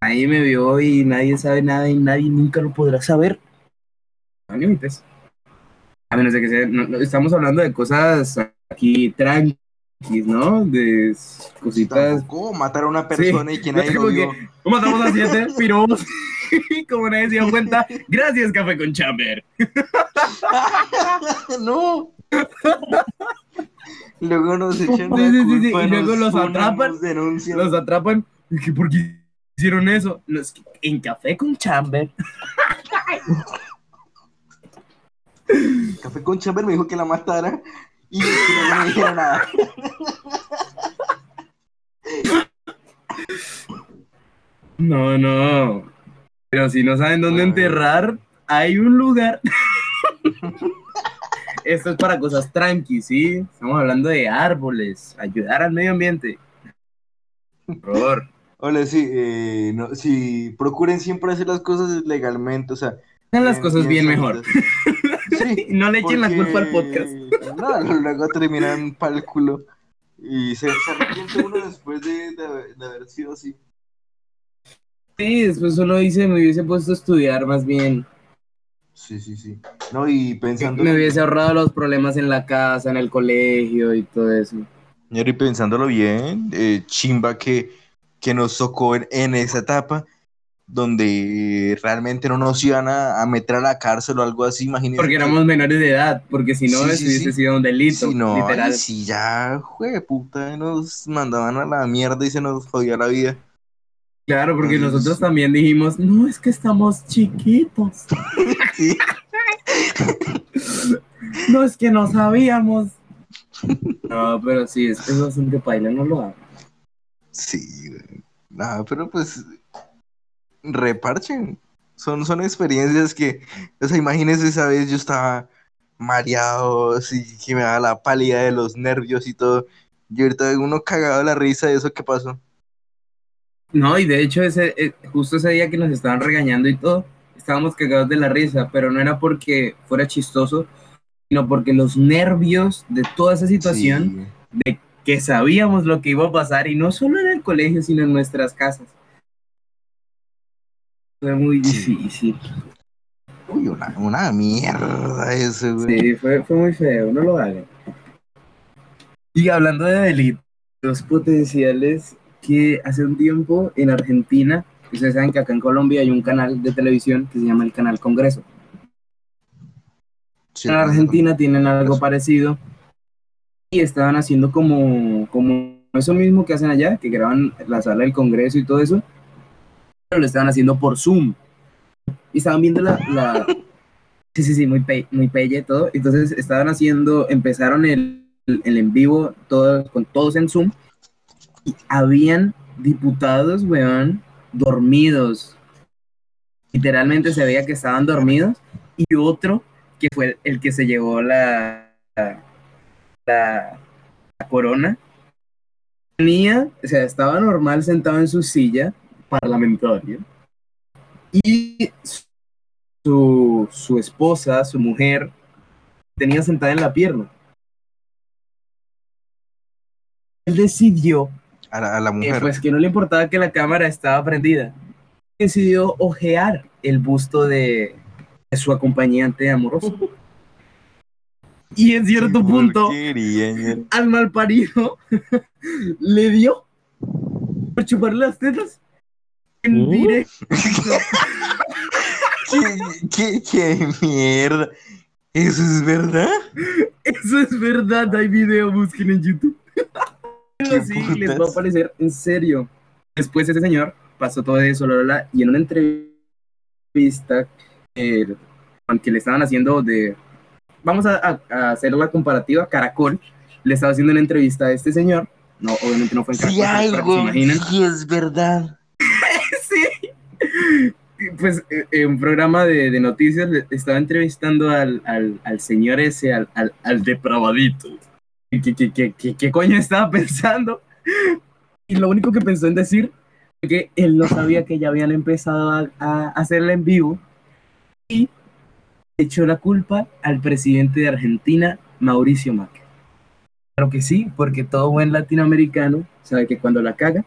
Speaker 1: ahí me vio y nadie sabe nada y nadie nunca lo podrá saber, no límites. A menos de que sea, no- no, estamos hablando de cosas aquí tranquis, ¿no? De cositas.
Speaker 2: Tampoco matar a una persona y que nadie lo vio.
Speaker 1: que matamos a siete piromos y como nadie se dio cuenta, gracias Café con Chamber. [LAUGHS]
Speaker 2: no. [LAUGHS] [LAUGHS] Luego nos echan la
Speaker 1: Sí, sí, sí, y luego
Speaker 2: nos
Speaker 1: los atrapan,
Speaker 2: nos.
Speaker 1: Los atrapan. ¿Y que ¿Por qué hicieron eso? Que en Café con Chamber.
Speaker 2: Café con Chamber me dijo que la matara y que no me dijera nada.
Speaker 1: No, no. Pero si no saben dónde enterrar, hay un lugar. [LAUGHS] Esto es para cosas tranqui, ¿sí? Estamos hablando de árboles, ayudar al medio ambiente. Por favor.
Speaker 2: Hola, sí, eh, no, sí, procuren siempre hacer las cosas legalmente, o sea.
Speaker 1: Hagan las cosas bien mejor.
Speaker 2: Sí, [LAUGHS]
Speaker 1: no le echen la culpa al podcast.
Speaker 2: No, luego terminan pa'l culo. Y se, se arrepiente uno después de, de haber- de haber sido así.
Speaker 1: Sí, después solo hice, me hubiese puesto a estudiar más bien.
Speaker 2: Sí, sí, sí. No, y pensando.
Speaker 1: Me hubiese ahorrado los problemas en la casa, en el colegio y todo eso.
Speaker 2: Señor, y pensándolo bien, eh, chimba que, que nos tocó en, en esa etapa donde realmente no nos iban a, a meter a la cárcel o algo así, imagínense.
Speaker 1: Porque éramos menores de edad, porque si no,
Speaker 2: Sí,
Speaker 1: eso
Speaker 2: sí,
Speaker 1: hubiese
Speaker 2: sí.
Speaker 1: sido un delito,
Speaker 2: Si no,
Speaker 1: literal.
Speaker 2: si ya, jue puta, nos mandaban a la mierda y se nos jodía la vida.
Speaker 1: Claro, porque
Speaker 2: Entonces-
Speaker 1: nosotros también dijimos, no, es que estamos chiquitos.
Speaker 2: Sí. [LAUGHS]
Speaker 1: No, es que no sabíamos. No, pero sí, es que eso es un que paila, no lo haga.
Speaker 2: Sí. Nada, pero pues reparchen. Son, son experiencias que, o sea, imagínense esa vez yo estaba mareado, así que me daba la pálida de los nervios y todo. Y ahorita uno cagado de la risa de eso que pasó.
Speaker 1: No, y de hecho, ese, eh, justo ese día que nos estaban regañando y todo, estábamos cagados de la risa, pero no era porque fuera chistoso, sino porque los nervios de toda esa situación,
Speaker 2: Sí.
Speaker 1: de que sabíamos lo que iba a pasar, y no solo en el colegio, sino en nuestras casas. Fue muy
Speaker 2: Sí.
Speaker 1: difícil.
Speaker 2: Uy, una, una mierda eso, güey.
Speaker 1: Sí, fue, fue muy feo, no lo hagan. Y hablando de delitos potenciales, que hace un tiempo en Argentina, ustedes saben que acá en Colombia hay un canal de televisión que se llama el Canal Congreso.
Speaker 2: Sí,
Speaker 1: En Argentina tienen algo parecido y estaban haciendo como, como eso mismo que hacen allá, que graban la sala del Congreso y todo eso, pero lo estaban haciendo por Zoom. Y estaban viendo la... la- [LAUGHS] sí, sí, sí, muy, pe muy pelle todo. Entonces estaban haciendo, empezaron el, el en vivo todos, con todos en Zoom habían diputados, weón, dormidos. Literalmente se veía que estaban dormidos y otro que fue el que se llevó la, la, la corona, tenía, o sea, estaba normal sentado en su silla parlamentaria y su, su esposa, su mujer, tenía sentada en la pierna. Él decidió
Speaker 2: A la, a la
Speaker 1: eh,
Speaker 2: mujer.
Speaker 1: pues que no le importaba que la cámara estaba prendida. Decidió ojear el busto de, de su acompañante amoroso. [LAUGHS] Y en cierto punto,
Speaker 2: ñero.
Speaker 1: al malparido [LAUGHS] le dio por chuparle las tetas en
Speaker 3: ¿Mm?
Speaker 1: directo. [LAUGHS]
Speaker 2: ¿Qué, qué, qué mierda. ¿Eso es verdad?
Speaker 1: Eso es verdad, hay video, busquen en YouTube.
Speaker 2: ¿Qué
Speaker 1: Sí, les va a
Speaker 2: putas?
Speaker 1: aparecer en serio. Después ese señor pasó todo eso, la, la, la, y en una entrevista eh, que le estaban haciendo de... Vamos a, a- a hacer la comparativa, Caracol le estaba haciendo una entrevista a este señor. No, obviamente no fue en Caracol,
Speaker 2: Sí, algo. Sí, es verdad. [LAUGHS]
Speaker 1: Sí. Pues eh, en un programa de, de noticias le estaba entrevistando al, al, al señor ese, al, al, al depravadito. ¿Qué, qué, qué, qué, coño estaba [LAUGHS] pensando? Y lo único que pensó en decir fue que él no sabía que ya habían empezado a, a hacerla en vivo y echó la culpa al presidente de Argentina, Mauricio Macri. Claro que sí, porque todo buen latinoamericano sabe que cuando la caga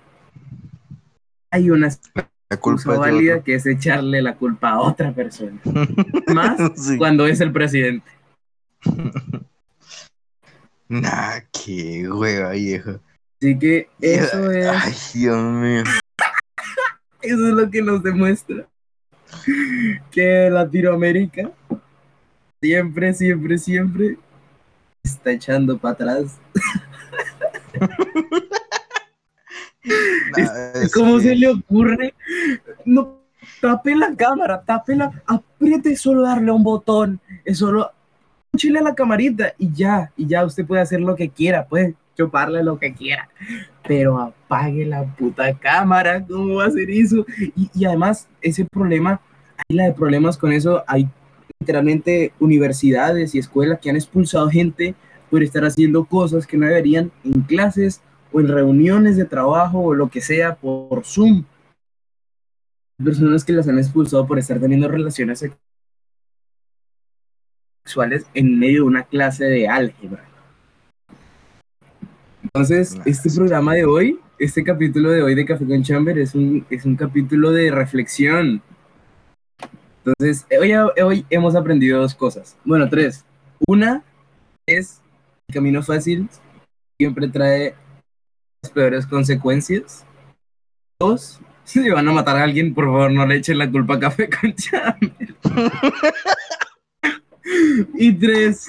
Speaker 1: hay una
Speaker 2: La culpa
Speaker 1: válida que es echarle la culpa a otra persona. [LAUGHS] Más
Speaker 2: Sí.
Speaker 1: cuando es el presidente. [LAUGHS]
Speaker 2: Nah, qué hueva, viejo.
Speaker 1: Así que eso es,
Speaker 2: Ay, Dios mío. [LAUGHS]
Speaker 1: eso es lo que nos demuestra que Latinoamérica siempre, siempre, siempre está echando para atrás.
Speaker 2: Nah, [LAUGHS] es
Speaker 1: ¿Cómo
Speaker 2: que-
Speaker 1: se le ocurre? No, tape la cámara, tape la, apriete solo darle un botón, es solo chile a la camarita y ya, y ya usted puede hacer lo que quiera, puede chuparle lo que quiera, pero apague la puta cámara, ¿cómo va a hacer eso? Y, y además, ese problema, hay la de problemas con eso, hay literalmente universidades y escuelas que han expulsado gente por estar haciendo cosas que no deberían en clases o en reuniones de trabajo o lo que sea por Zoom. Personas que las han expulsado por estar teniendo relaciones sexuales en medio de una clase de álgebra. Entonces, este programa de hoy, este capítulo de hoy de Café con Chamber es un, es un capítulo de reflexión. Entonces, hoy, hoy hemos aprendido dos cosas. Bueno, tres. Una es el camino fácil siempre trae las peores consecuencias. Dos, [LAUGHS] si van a matar a alguien, por favor no le echen la culpa a Café con Chamber. [LAUGHS] y tres,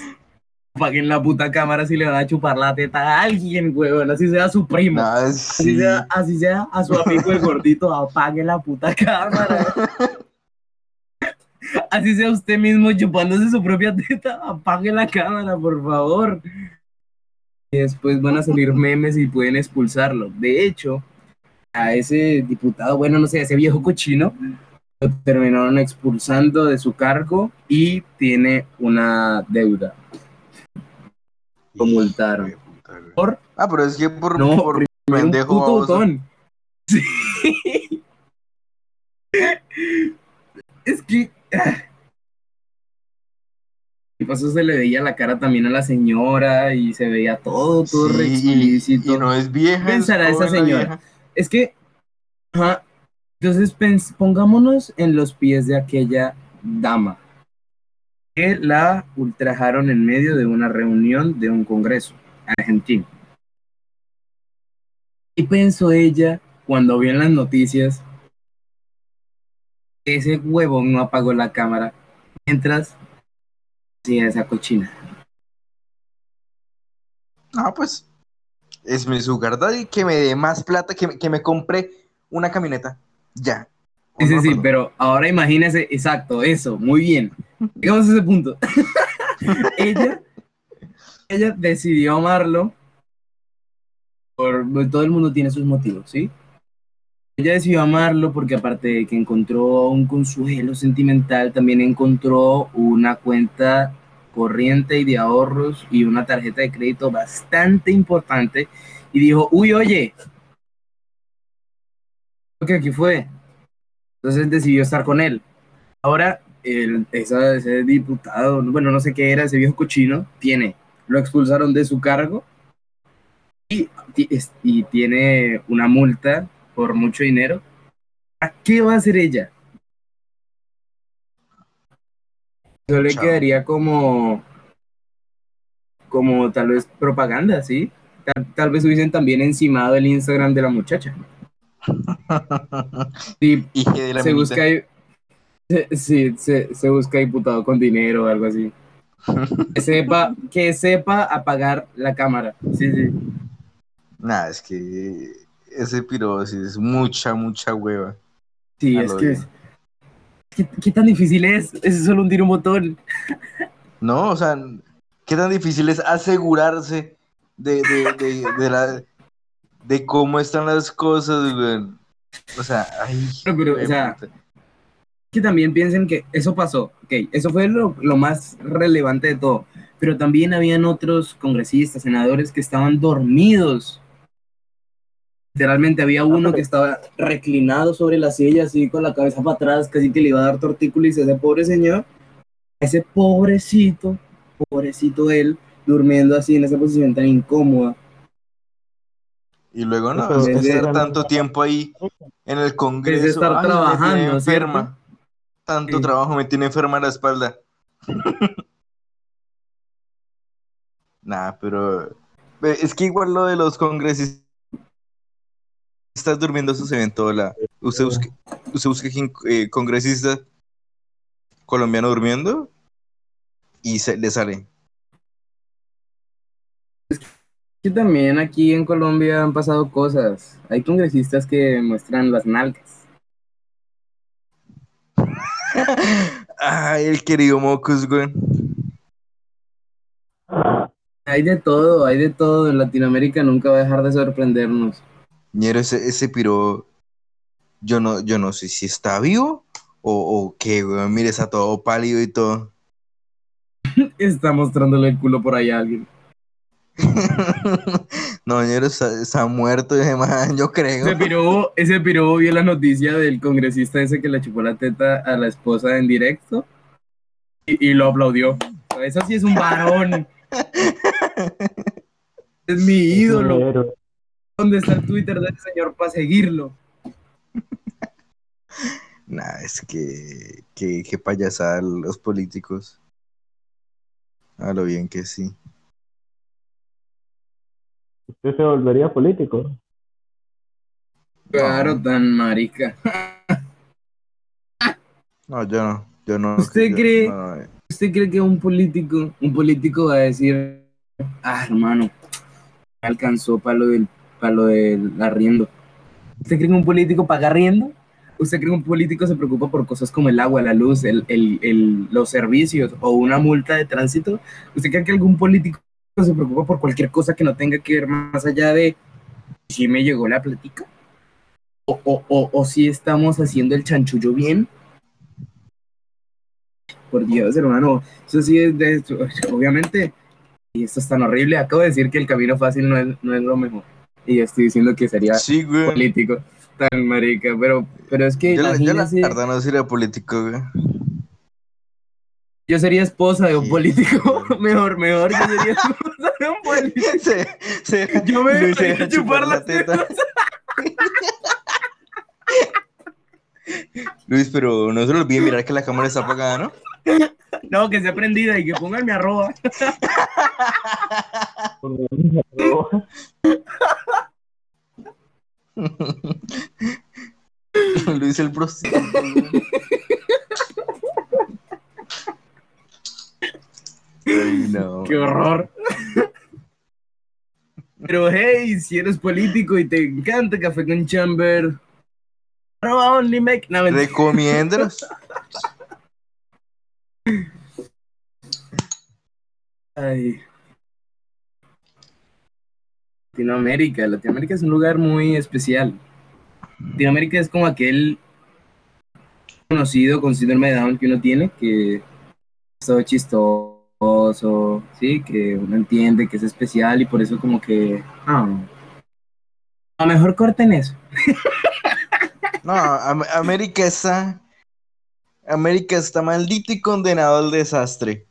Speaker 1: apaguen la puta cámara si le van a chupar la teta a alguien, huevón, así sea su primo.
Speaker 2: Nah,
Speaker 1: Así,
Speaker 2: sí.
Speaker 1: sea, así sea a su amigo el gordito, apague la puta cámara. [LAUGHS] así sea usted mismo chupándose su propia teta, apague la cámara, por favor. Y después van a salir memes y pueden expulsarlo. De hecho, a ese diputado, bueno, no sé, a ese viejo cochino, lo terminaron expulsando de su cargo y tiene una deuda. Lo multaron. Por
Speaker 2: Ah, pero es que por,
Speaker 1: No,
Speaker 2: por
Speaker 1: un puto botón. Sí. Es que. ah. Y pasó se le veía la cara también a la señora y se veía todo, todo re
Speaker 2: Sí,
Speaker 1: explícito.
Speaker 2: y no es vieja. es
Speaker 1: Pensará esa
Speaker 2: joven la
Speaker 1: señora.
Speaker 2: vieja.
Speaker 1: Es que. ajá, Entonces pongámonos en los pies de aquella dama que la ultrajaron en medio de una reunión de un congreso argentino. Y pensó ella cuando vio en las noticias que ese huevón no apagó la cámara mientras hacía esa cochina.
Speaker 2: Ah, pues. Es mi sugar daddy que me dé más plata, que que me compre una camioneta. Ya.
Speaker 1: Sí, sí, pero ahora imagínese, exacto, eso, muy bien. [LAUGHS] Llegamos a ese punto. [LAUGHS] ella, ella decidió amarlo. Por, todo el mundo tiene sus motivos, ¿sí? Ella decidió amarlo porque aparte de que encontró un consuelo sentimental, también encontró una cuenta corriente y de ahorros y una tarjeta de crédito bastante importante y dijo, uy, oye, que aquí fue. Entonces decidió estar con él. Ahora, el, esa- ese diputado, bueno, no sé qué era, ese viejo cochino, tiene, lo expulsaron de su cargo y, y tiene una multa por mucho dinero. ¿A qué va a hacer ella? Eso le
Speaker 2: Chao.
Speaker 1: quedaría como, como tal vez propaganda, ¿sí? Tal, tal vez hubiesen también encimado el Instagram de la muchacha. [LAUGHS] Sí,
Speaker 2: de la
Speaker 1: se busca sí, se, se busca diputado con dinero o algo así. Que sepa, que sepa apagar la cámara. Sí, sí.
Speaker 2: Nah, es que ese piro es mucha, mucha hueva.
Speaker 1: Sí, es que. ¿qué, qué tan difícil es? Es solo hundir un botón.
Speaker 2: No, o sea, qué tan difícil es asegurarse de, de, de, de la, de cómo están las cosas, güey. O sea, ay.
Speaker 1: Pero, pero, o
Speaker 2: güey,
Speaker 1: sea,
Speaker 2: puta.
Speaker 1: Que también piensen que eso pasó. Ok, eso fue lo, lo más relevante de todo. Pero también habían otros congresistas, senadores que estaban dormidos. Literalmente había uno que estaba reclinado sobre la silla, así con la cabeza para atrás, casi que le iba a dar tortícolis a ese pobre señor. Ese pobrecito, pobrecito él, durmiendo así en esa posición tan incómoda.
Speaker 2: Y luego no, es
Speaker 1: eso
Speaker 2: estar tanto tiempo ahí en el Congreso.
Speaker 1: estar
Speaker 2: ay, me tiene
Speaker 1: trabajando,
Speaker 2: enferma. Tanto
Speaker 1: Sí.
Speaker 2: trabajo me tiene enferma la espalda. [LAUGHS] nah, pero es que igual lo de los congresistas durmiendo eso se ve en todo la. Usted busque, usted busque quién, eh, congresista colombiano durmiendo y se le sale.
Speaker 1: Que también aquí en Colombia han pasado cosas. Hay congresistas que muestran las nalgas.
Speaker 2: Ay, el querido Mocos, güey.
Speaker 1: Hay de todo, hay de todo. En Latinoamérica nunca va a dejar de sorprendernos.
Speaker 2: Ñero, ese, ese piro, yo no, yo no sé si está vivo o, o qué, güey. Mire, está todo pálido y todo. [LAUGHS]
Speaker 1: Está mostrándole el culo por ahí a alguien. [LAUGHS]
Speaker 2: no, Ñero está, está muerto, man, yo creo.
Speaker 1: Ese piro, ese piro vio la noticia del congresista ese que le chupó la teta a la esposa en directo y, y lo aplaudió. Eso sí es un varón. [LAUGHS] Es mi ídolo. ¿Dónde está el Twitter de ese señor para seguirlo? [LAUGHS]
Speaker 2: Nah, es que, que, que payasada los políticos. A lo bien que sí.
Speaker 3: Usted se volvería político.
Speaker 1: Claro, tan marica. [LAUGHS]
Speaker 2: No, yo no, yo no.
Speaker 1: ¿Usted
Speaker 2: yo-
Speaker 1: cree?
Speaker 2: no.
Speaker 1: ¿Usted cree que un político, un político va a decir, ah, hermano, me alcanzó para lo del, para lo del arriendo? ¿Usted cree que un político paga arriendo? ¿usted cree que un político se preocupa por cosas como el agua, la luz, el, el, el, los servicios o una multa de tránsito? ¿Usted cree que algún político se preocupa por cualquier cosa que no tenga que ver más allá de si me llegó la platica? ¿O, o, o, o si estamos haciendo el chanchullo bien? Por Dios, hermano, eso sí es de obviamente, y esto es tan horrible, acabo de decir que el camino fácil no es, no es lo mejor. Y estoy diciendo que sería
Speaker 2: Sí, güey.
Speaker 1: político, tan marica, pero, pero es que
Speaker 2: Yo, la- yo la
Speaker 1: imagínese-
Speaker 2: verdad no sería político, güey.
Speaker 1: Yo sería esposa de un
Speaker 2: Sí.
Speaker 1: político, [LAUGHS] mejor, mejor, yo sería [LAUGHS] esposa de un político.
Speaker 2: Se, se,
Speaker 1: Yo me
Speaker 2: se
Speaker 1: dejaría
Speaker 2: deja
Speaker 1: chupar las
Speaker 2: teta. [LAUGHS] Luis, pero no se le olvide mirar que la cámara está apagada, ¿no?
Speaker 1: No, que sea prendida y que pongan mi arroba.
Speaker 2: Luis el prostituto. güey. Ay, no. [LAUGHS]
Speaker 1: Qué horror. Pero hey, si eres político y te encanta Café con Chamber, arroba only make. No.
Speaker 2: Recomiéndanos.
Speaker 1: Ay. Latinoamérica. Latinoamérica es un lugar muy especial. Latinoamérica es como aquel conocido con síndrome de Down que uno tiene, que es todo chistoso, sí, que uno entiende que es especial y por eso como que... ah, a lo mejor corten eso. [LAUGHS]
Speaker 2: No, Am- América está. América está maldito y condenado al desastre.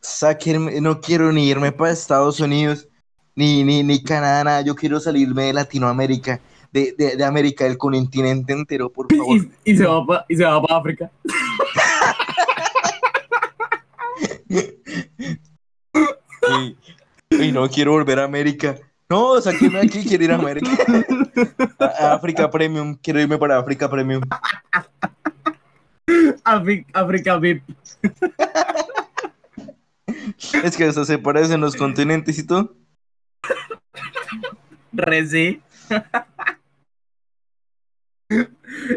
Speaker 2: Sáquenme, no quiero ni irme para Estados Unidos, ni, ni, ni Canadá, nada. Yo quiero salirme de Latinoamérica, de, de, de América, del continente entero, por [LAUGHS] favor.
Speaker 1: Y, y se va para y se va pa África. [LAUGHS]
Speaker 2: Y, no quiero volver a América. No, sáquenme aquí, quiero ir a América. [LAUGHS] A, África Premium, quiero irme para África Premium.
Speaker 1: África VIP.
Speaker 2: Es que hasta se parecen los continentes y todo.
Speaker 1: Re sí.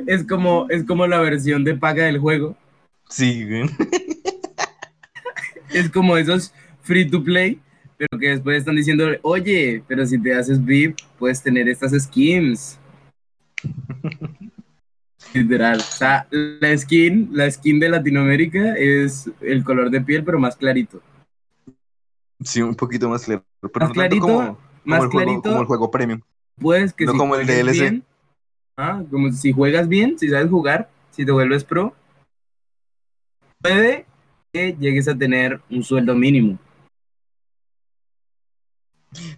Speaker 1: Es como, es como la versión de paga del juego.
Speaker 2: Sí, güey.
Speaker 1: Es como esos free to play, pero que después están diciendo, oye, pero si te haces VIP, puedes tener estas skins. [LAUGHS] Literal. O sea, la skin, la skin de Latinoamérica es el color de piel, pero más clarito.
Speaker 2: Sí, un poquito más claro. Pero
Speaker 1: Más
Speaker 2: no
Speaker 1: clarito,
Speaker 2: como, como
Speaker 1: Más
Speaker 2: el juego,
Speaker 1: clarito,
Speaker 2: como el juego premium.
Speaker 1: puedes que
Speaker 2: no
Speaker 1: si
Speaker 2: como el DLC.
Speaker 1: bien, ah, como si juegas bien, si sabes jugar, si te vuelves pro, puede que llegues a tener un sueldo mínimo.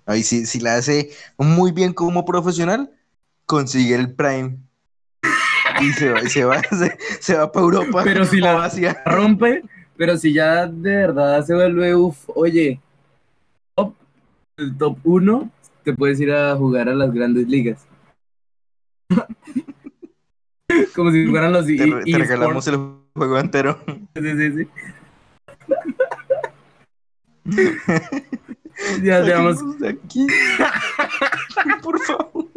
Speaker 2: Ahí sí, si la hace muy bien como profesional, consigue el Prime. Y se va, se va, [LAUGHS] se, se va para Europa.
Speaker 1: Pero si la-
Speaker 2: Asia.
Speaker 1: rompe, pero si ya de verdad se vuelve, uff, oye, top, el top 1, te puedes ir a jugar a las grandes ligas. [LAUGHS] Como si fueran los
Speaker 2: Te,
Speaker 1: e-
Speaker 2: te regalamos el juego entero.
Speaker 1: Sí, sí, sí. [LAUGHS] ya.
Speaker 2: Sáquenos de aquí. [LAUGHS] Por favor.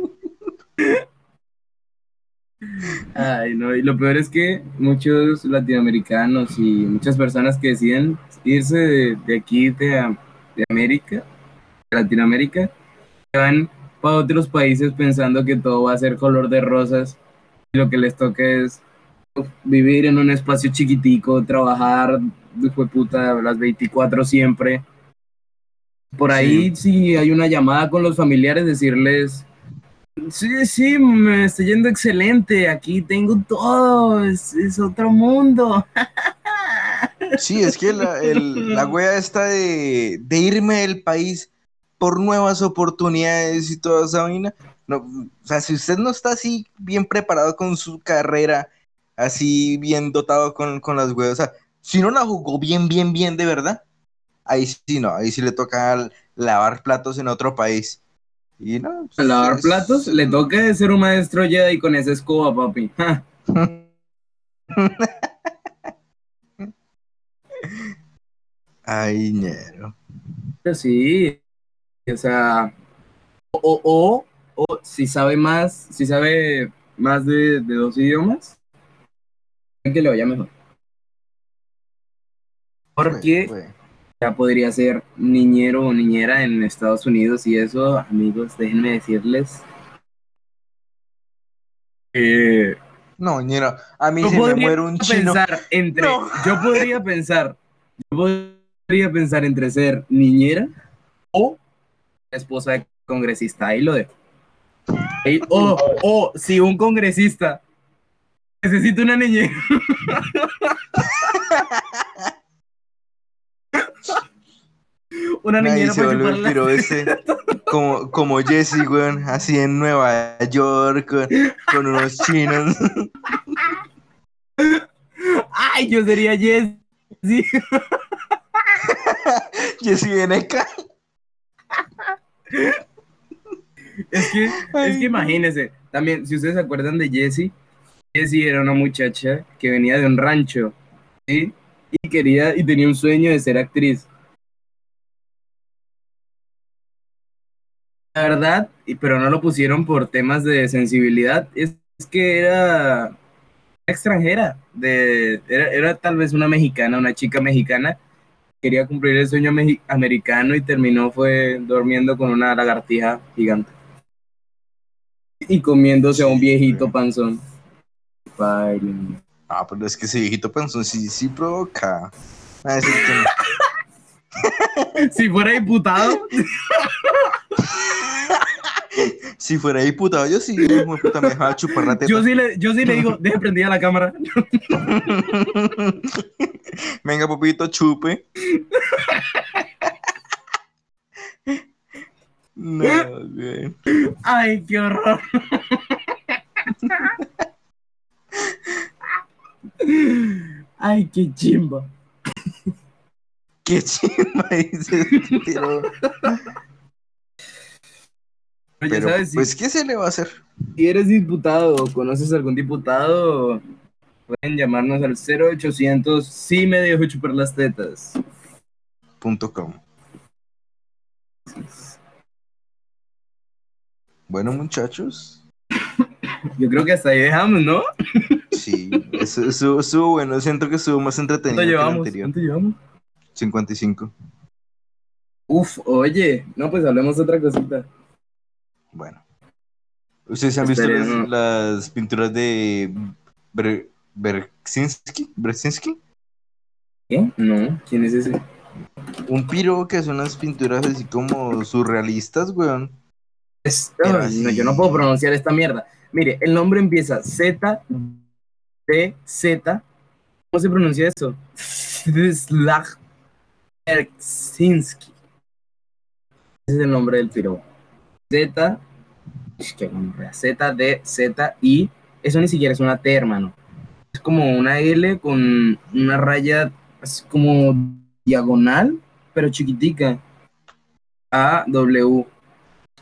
Speaker 1: Ay, no, y lo peor es que muchos latinoamericanos y muchas personas que deciden irse de, de aquí, de, de América, de Latinoamérica, se van para otros países pensando que todo va a ser color de rosas y lo que les toca es vivir en un espacio chiquitico, trabajar, hijo de puta, las 24 siempre. Por ahí, si hay una llamada con los familiares, decirles, Sí, sí, me estoy yendo excelente. Aquí tengo todo. Es, es otro mundo. [LAUGHS]
Speaker 2: Sí, es que la, el- la wea esta de, de irme del país por nuevas oportunidades y toda esa vaina. No, o sea, si usted no está así bien preparado con su carrera, así bien dotado con, con las weas, o sea, si no la jugó bien, bien, bien de verdad, ahí sí no, ahí sí le toca lavar platos en otro país. Y no,
Speaker 1: A lavar
Speaker 2: es-
Speaker 1: platos, le toca de ser un maestro Jedi con esa escoba, papi. [LAUGHS] Ja. [LAUGHS]
Speaker 2: Ay, ñero.
Speaker 1: Pero sí, o sea, o, o, o si sabe más, si sabe más de, de dos idiomas, que le vaya mejor. Porque. Ya podría ser niñero o niñera en Estados Unidos y eso, amigos, déjenme decirles que
Speaker 2: No, ñero, a mí
Speaker 1: yo
Speaker 2: se me
Speaker 1: podría
Speaker 2: muere un chino.
Speaker 1: pensar entre,
Speaker 2: No.
Speaker 1: yo podría pensar, yo podría pensar entre ser niñera o esposa de congresista, ahí lo dejo. Ahí- o, o si un congresista necesita una niñera. [LAUGHS] una
Speaker 2: Nadie
Speaker 1: niñera
Speaker 2: se
Speaker 1: para
Speaker 2: vuelve el
Speaker 1: chuparla.
Speaker 2: piro ese. [LAUGHS] Como, como Jesse, weón, así en Nueva York, con, con unos chinos.
Speaker 1: Ay, yo sería Jess. Sí. [LAUGHS]
Speaker 2: Jesse viene acá.
Speaker 1: Es que, es que imagínense, también, si ustedes se acuerdan de Jessie, Jessie era una muchacha que venía de un rancho, ¿sí? Y quería, y tenía un sueño de ser actriz. La verdad, y- pero no lo pusieron por temas de sensibilidad, es, es que era extranjera, de, era, era tal vez una mexicana, una chica mexicana, quería cumplir el sueño americano y terminó fue durmiendo con una lagartija gigante. Y comiéndose a un viejito panzón.
Speaker 2: Ah, pero es que ese viejito pensó, sí, sí provoca. Ah, ese que-
Speaker 1: Si fuera diputado,
Speaker 2: Si fuera diputado, yo sí, de puta, me dejaba chupar la teta.
Speaker 1: yo sí le, yo sí le digo, deje prendida la cámara.
Speaker 2: Venga, papito, chupe. No, güey.
Speaker 1: Ay, qué horror. Ay, qué chimba.
Speaker 2: Qué chimba [LAUGHS] dices, pero,
Speaker 1: Pero ya
Speaker 2: pero
Speaker 1: sabes, si-
Speaker 2: pues, ¿qué se le va a hacer?
Speaker 1: si eres diputado o conoces algún diputado, pueden llamarnos al 0800 sí me dejo chupar las tetas.
Speaker 2: Punto com. Bueno, muchachos,
Speaker 1: Yo creo que hasta ahí dejamos, ¿no?
Speaker 2: sí, eso, eso, bueno, siento que estuvo más entretenido
Speaker 1: ¿Cuánto
Speaker 2: que el
Speaker 1: llevamos?
Speaker 2: anterior.
Speaker 1: ¿Cuánto llevamos?
Speaker 2: 55.
Speaker 1: Uf, oye, no, pues hablemos de otra cosita.
Speaker 2: Bueno. ¿Ustedes han visto las, pinturas de Ber Berzinski? Berzinski?
Speaker 1: ¿Qué? No, ¿quién es ese?
Speaker 2: Un piro que hace unas pinturas así como surrealistas, weón.
Speaker 1: Es-
Speaker 2: Pero
Speaker 1: ay, no,
Speaker 2: así-
Speaker 1: yo no puedo pronunciar esta mierda. Mire, el nombre empieza Z, D, Z. ¿Cómo se pronuncia eso? [LAUGHS] Slag Berzinski. Ese es el nombre del piro. Z, gonorrea. Z, D, Z, I. Eso ni siquiera es una T, hermano. Es como una L con una raya así como diagonal, pero chiquitica. A, W.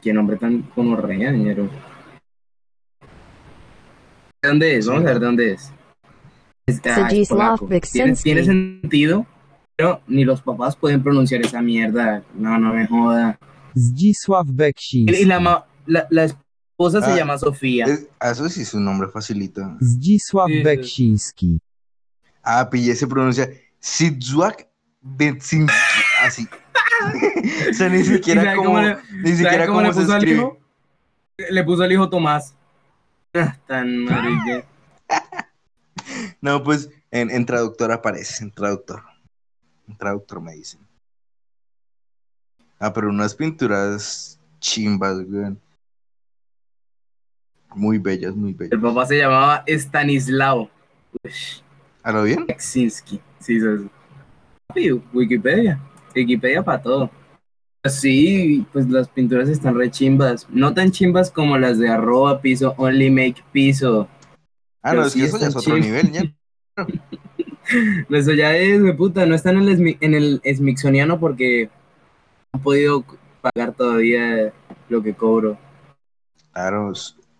Speaker 1: Qué nombre tan como ñero. ¿De dónde es? Vamos a ver de dónde es. es es
Speaker 4: Stanisław
Speaker 1: polaco. tiene, tiene sentido, pero ni los papás pueden pronunciar esa mierda. No, no me joda.
Speaker 5: Zdzisław Beksiński.
Speaker 1: y la, ma- la, la esposa se
Speaker 2: Ah,
Speaker 1: llama Sofía.
Speaker 2: Es- ah, eso sí es un nombre facilito.
Speaker 5: Zdzisław
Speaker 1: Sí.
Speaker 5: Beksiński.
Speaker 2: Ah, pillé, se pronuncia Sidzuak Berzinski. Así. [LAUGHS] o sea, ni
Speaker 1: ¿Y
Speaker 2: siquiera como.
Speaker 1: cómo le-
Speaker 2: Ni
Speaker 1: ¿sabe
Speaker 2: siquiera
Speaker 1: cómo
Speaker 2: cómo
Speaker 1: le
Speaker 2: se
Speaker 1: puso al
Speaker 2: escribe.
Speaker 1: hijo? Le puso al hijo Tomás. Ah, tan [LAUGHS] marique.
Speaker 2: No, pues en, en traductor aparece, en traductor. En traductor me dicen. Ah, pero unas pinturas chimbas, weón. Muy bellas, muy
Speaker 1: El
Speaker 2: bellas.
Speaker 1: papá se llamaba Stanislao
Speaker 2: ¿A lo bien?
Speaker 1: Kaczynski. Sí. Sí, Wikipedia. Wikipedia para todo. Sí, pues las pinturas están re chimbas. No tan chimbas como las de arroba piso, only make piso.
Speaker 2: Ah, no, es
Speaker 1: sí
Speaker 2: que eso ya es otro nivel, ya. [LAUGHS] [LAUGHS]
Speaker 1: Eso ya es, de puta, no están en el, en el Smithsoniano porque no han podido pagar todavía lo que cobro.
Speaker 2: Claro.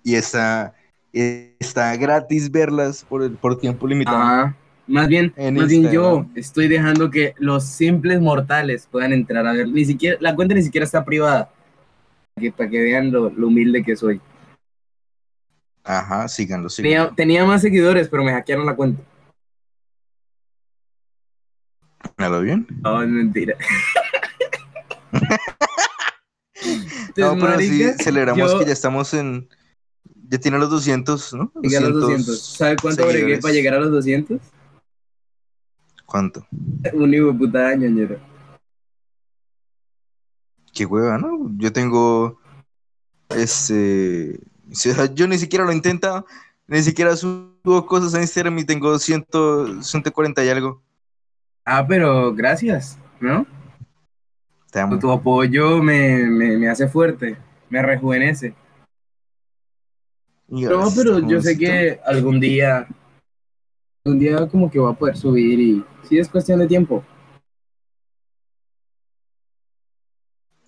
Speaker 2: Y está, está gratis verlas por, el, por tiempo limitado.
Speaker 1: Ajá. Más bien,
Speaker 2: En
Speaker 1: más bien yo estoy dejando que los simples mortales puedan entrar a ver. Ni siquiera, la cuenta ni siquiera está privada. Para que, para que vean lo, lo humilde que soy.
Speaker 2: Ajá, síganlo, síganlo.
Speaker 1: Tenía, tenía más seguidores, pero me hackearon la cuenta.
Speaker 2: ¿Míralo bien?
Speaker 1: No, es mentira. [LAUGHS]
Speaker 2: No, pero sí, celebramos
Speaker 1: yo
Speaker 2: que ya estamos en... Ya tiene los 200, ¿no?
Speaker 1: llegué a los 200. ¿Sabe cuánto
Speaker 2: seguidores.
Speaker 1: para llegar a los 200?
Speaker 2: ¿Cuánto?
Speaker 1: Un hijo de puta año, ñero.
Speaker 2: Qué hueva, ¿no? Yo tengo... Este... yo ni siquiera lo intenta, ni siquiera subo cosas a Instagram y tengo 100, 140 y algo.
Speaker 1: Ah, pero gracias, ¿no?
Speaker 2: Te amo.
Speaker 1: Tu apoyo me, me, me hace fuerte, me rejuvenece. No, pero yo sé que algún día, algún día como que va a poder subir y sí es cuestión de tiempo.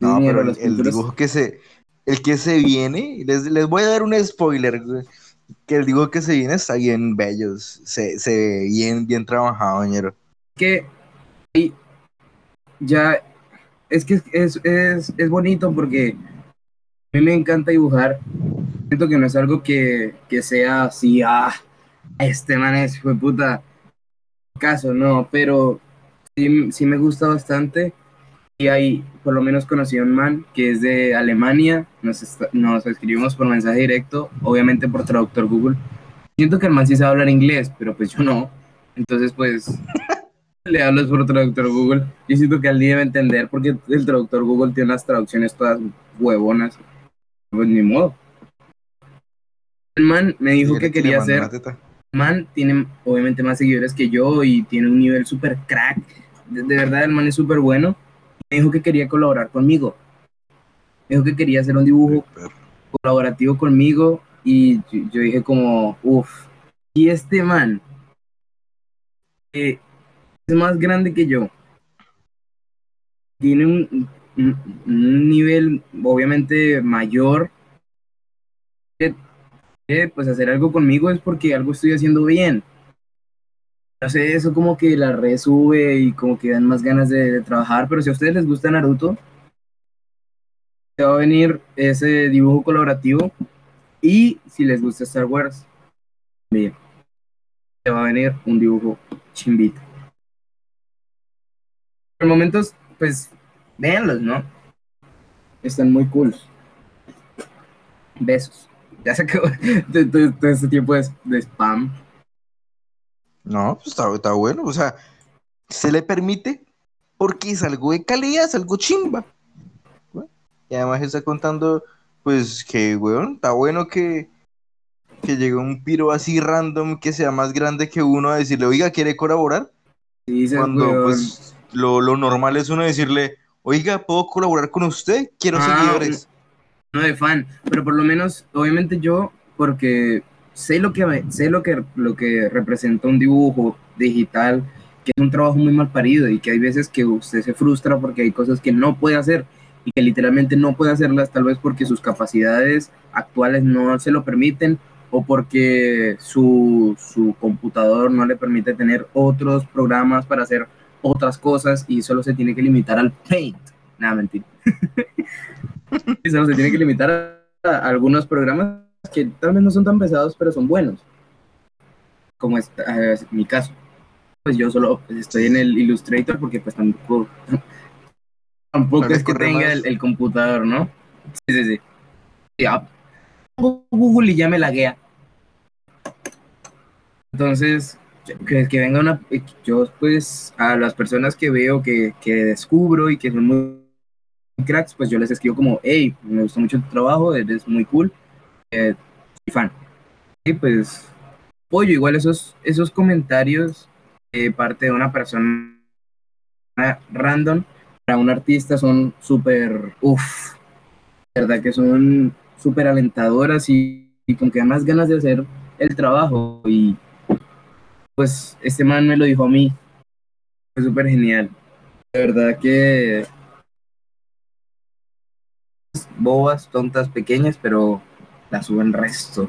Speaker 2: No, pero el, dibujo que se... El que se viene, les, les voy a dar un spoiler, que el dibujo que se viene está bien bello, se, se ve bien, bien trabajado, ñero.
Speaker 1: Que ya es que es, es, es bonito porque a mí me encanta dibujar. Siento que no es algo que, que sea así, ah, este man es fue puta caso, no, pero sí, sí me gusta bastante. Y hay, por lo menos conocí a un man que es de Alemania, nos, está- nos escribimos por mensaje directo, obviamente por traductor Google. Siento que el man sí sabe hablar inglés, pero pues yo no. Entonces, pues, le hablas por traductor Google. Yo siento que él ni debe entender porque el traductor Google tiene unas traducciones todas huevonas. Pues ni modo. El man me dijo
Speaker 2: ¿Quiere
Speaker 1: que quería
Speaker 2: una teta?
Speaker 1: man tiene obviamente más seguidores que yo y tiene un nivel súper crack. De, de verdad, el man es súper bueno. Me dijo que quería colaborar conmigo. Me dijo que quería hacer un dibujo colaborativo conmigo y yo, yo dije como, uff, y este man es más grande que yo, tiene un, nivel obviamente mayor, pues hacer algo conmigo es porque algo estoy haciendo bien. No sé, eso como que la red sube y como que dan más ganas de, de trabajar, pero si a ustedes les gusta Naruto, se va a venir ese dibujo colaborativo y si les gusta Star Wars, también se va a venir un dibujo chimbito. Por momentos, pues, véanlos, ¿no? Están muy cool. Besos. Ya se acabó [LAUGHS] todo, este tiempo de, de spam.
Speaker 2: No, pues está, está bueno, o sea, se le permite porque es algo de calidad, es algo chimba. Y además está contando, pues, que, weón, está bueno que, que llegue un piro así random que sea más grande que uno a decirle, oiga, ¿quiere colaborar?
Speaker 1: Dices,
Speaker 2: Cuando,
Speaker 1: weón,
Speaker 2: pues, lo, lo normal es uno decirle, oiga, ¿puedo colaborar con usted? Quiero
Speaker 1: Ah,
Speaker 2: seguidores.
Speaker 1: no de fan, pero por lo menos, obviamente yo, porque sé lo que sé lo que lo que representa un dibujo digital, que es un trabajo muy mal parido y que hay veces que usted se frustra porque hay cosas que no puede hacer y que literalmente no puede hacerlas tal vez porque sus capacidades actuales no se lo permiten o porque su, su computador no le permite tener otros programas para hacer otras cosas y solo se tiene que limitar al Paint. Nada, mentira. [LAUGHS] y solo se tiene que limitar a, a algunos programas que tal vez no son tan pesados, pero son buenos. Como es, eh, es mi caso. Pues yo solo pues, estoy en el Illustrator porque pues tampoco, [LAUGHS] tampoco es que tenga el, el computador, ¿no? Sí, sí, sí. Ya. Google y ya me laguea. Entonces, que, que venga una... Yo pues a las personas que veo, que, que descubro y que son muy cracks, pues yo les escribo como, hey, me gustó mucho tu trabajo, eres muy cool, eh, soy fan. Y pues, apoyo igual esos, esos comentarios de parte de una persona random para un artista son súper, uff, verdad que son súper alentadoras y, y con que más ganas de hacer el trabajo. Y pues este man me lo dijo a mí, fue súper genial. De verdad que bobas, tontas, pequeñas, pero las suben resto.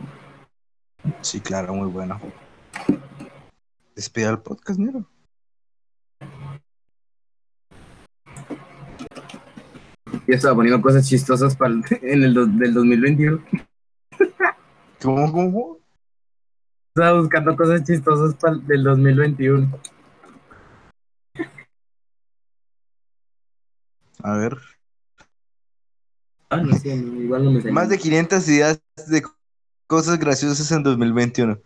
Speaker 2: Sí, claro, muy bueno. Despida el podcast, Nero.
Speaker 1: Yo estaba poniendo cosas chistosas para el- [LAUGHS] en el do- del 2021.
Speaker 2: ¿Cómo, cómo?
Speaker 1: Estaba buscando cosas chistosas para del 2021.
Speaker 2: A ver.
Speaker 1: Ah, no sé, no, igual no me salió.
Speaker 2: Más de 500 ideas de cosas graciosas en 2021.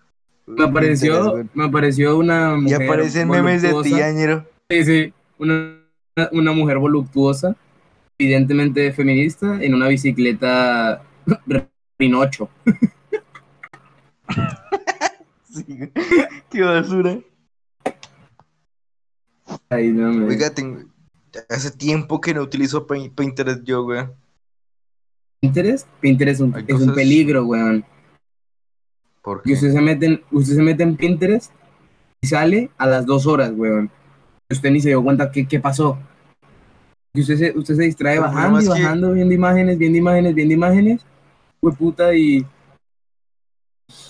Speaker 1: Me apareció, me apareció una
Speaker 2: Y
Speaker 1: mujer
Speaker 2: aparecen memes de ti,
Speaker 1: voluptuosa.
Speaker 2: Añero.
Speaker 1: Sí, sí, una, una mujer voluptuosa, evidentemente feminista, en una bicicleta [LAUGHS] Rinocho. [LAUGHS]
Speaker 2: Sí. Qué basura.
Speaker 1: Ay, no, me...
Speaker 2: Oiga, tengo... hace tiempo que no utilizo Pin- Pinterest yo, güey.
Speaker 1: Pinterest, Pinterest es un, peligro, weón.
Speaker 2: ¿Por
Speaker 1: Y
Speaker 2: qué?
Speaker 1: usted se mete en, usted se mete en Pinterest y sale a las dos horas, weón. Usted ni se dio cuenta qué, qué pasó. Y usted se, usted se distrae bajando y
Speaker 2: que-
Speaker 1: bajando, viendo imágenes, viendo imágenes, viendo imágenes. Fue puta y.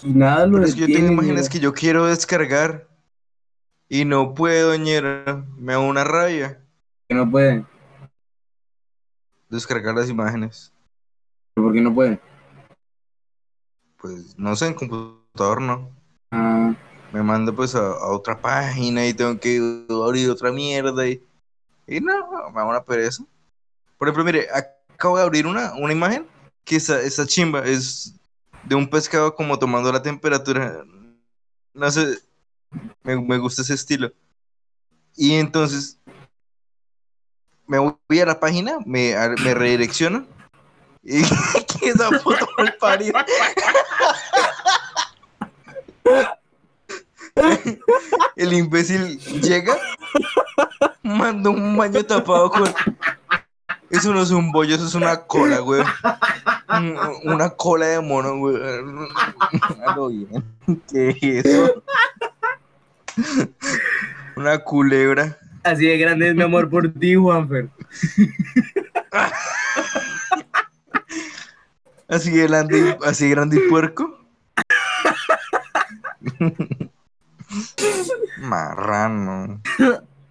Speaker 1: Y nada lo
Speaker 2: Pero es que yo tengo imágenes que yo quiero descargar y no puedo, ñera. Me da una rabia
Speaker 1: Que no puede.
Speaker 2: descargar las imágenes.
Speaker 1: ¿Por qué no puede?
Speaker 2: Pues no sé, en computador no.
Speaker 1: Ah,
Speaker 2: Me manda pues a, a otra página y tengo que abrir otra mierda y, y no, me da una pereza. Por ejemplo, mire, acabo de abrir una, una imagen que esa, esa chimba es de un pescado como tomando la temperatura. No sé, me, me gusta ese estilo. Y entonces me voy a la página, me, me redirecciono y [LAUGHS] que esa foto mal parida. El imbécil llega, manda un baño tapado con. Eso no es un bollo, eso es una cola, güey. Un- Una cola de mono, güey. A lo bien. ¿Qué es eso? Una culebra.
Speaker 1: así de grande es mi amor por ti, Juanfer.
Speaker 2: Así grande, y- así grande y puerco. Marrano.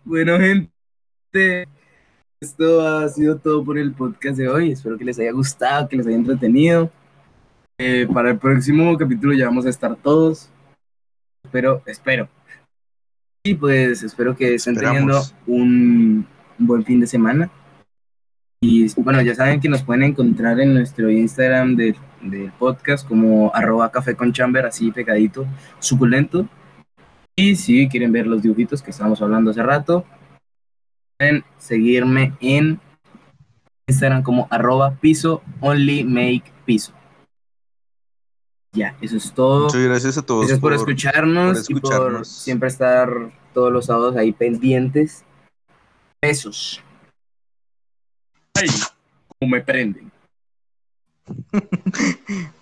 Speaker 1: Bueno, gente, esto ha sido todo por el podcast de hoy. Espero que les haya gustado, que les haya entretenido. Eh, para el próximo capítulo ya vamos a estar todos. Espero, espero. Y pues espero que estén teniendo
Speaker 2: Esperamos.
Speaker 1: un, un buen fin de semana. Y bueno, ya saben que nos pueden encontrar en nuestro Instagram del, del podcast como arroba café con chamber, así pegadito, suculento. Y si quieren ver los dibujitos que estábamos hablando hace rato, pueden seguirme en Instagram como arroba piso only make piso. Ya, eso es todo.
Speaker 2: Muchas gracias a todos.
Speaker 1: Gracias por, escucharnos
Speaker 2: por
Speaker 1: y por
Speaker 2: escucharnos.
Speaker 1: siempre estar todos los sábados ahí pendientes. Besos. Ay, cómo me prenden. [LAUGHS]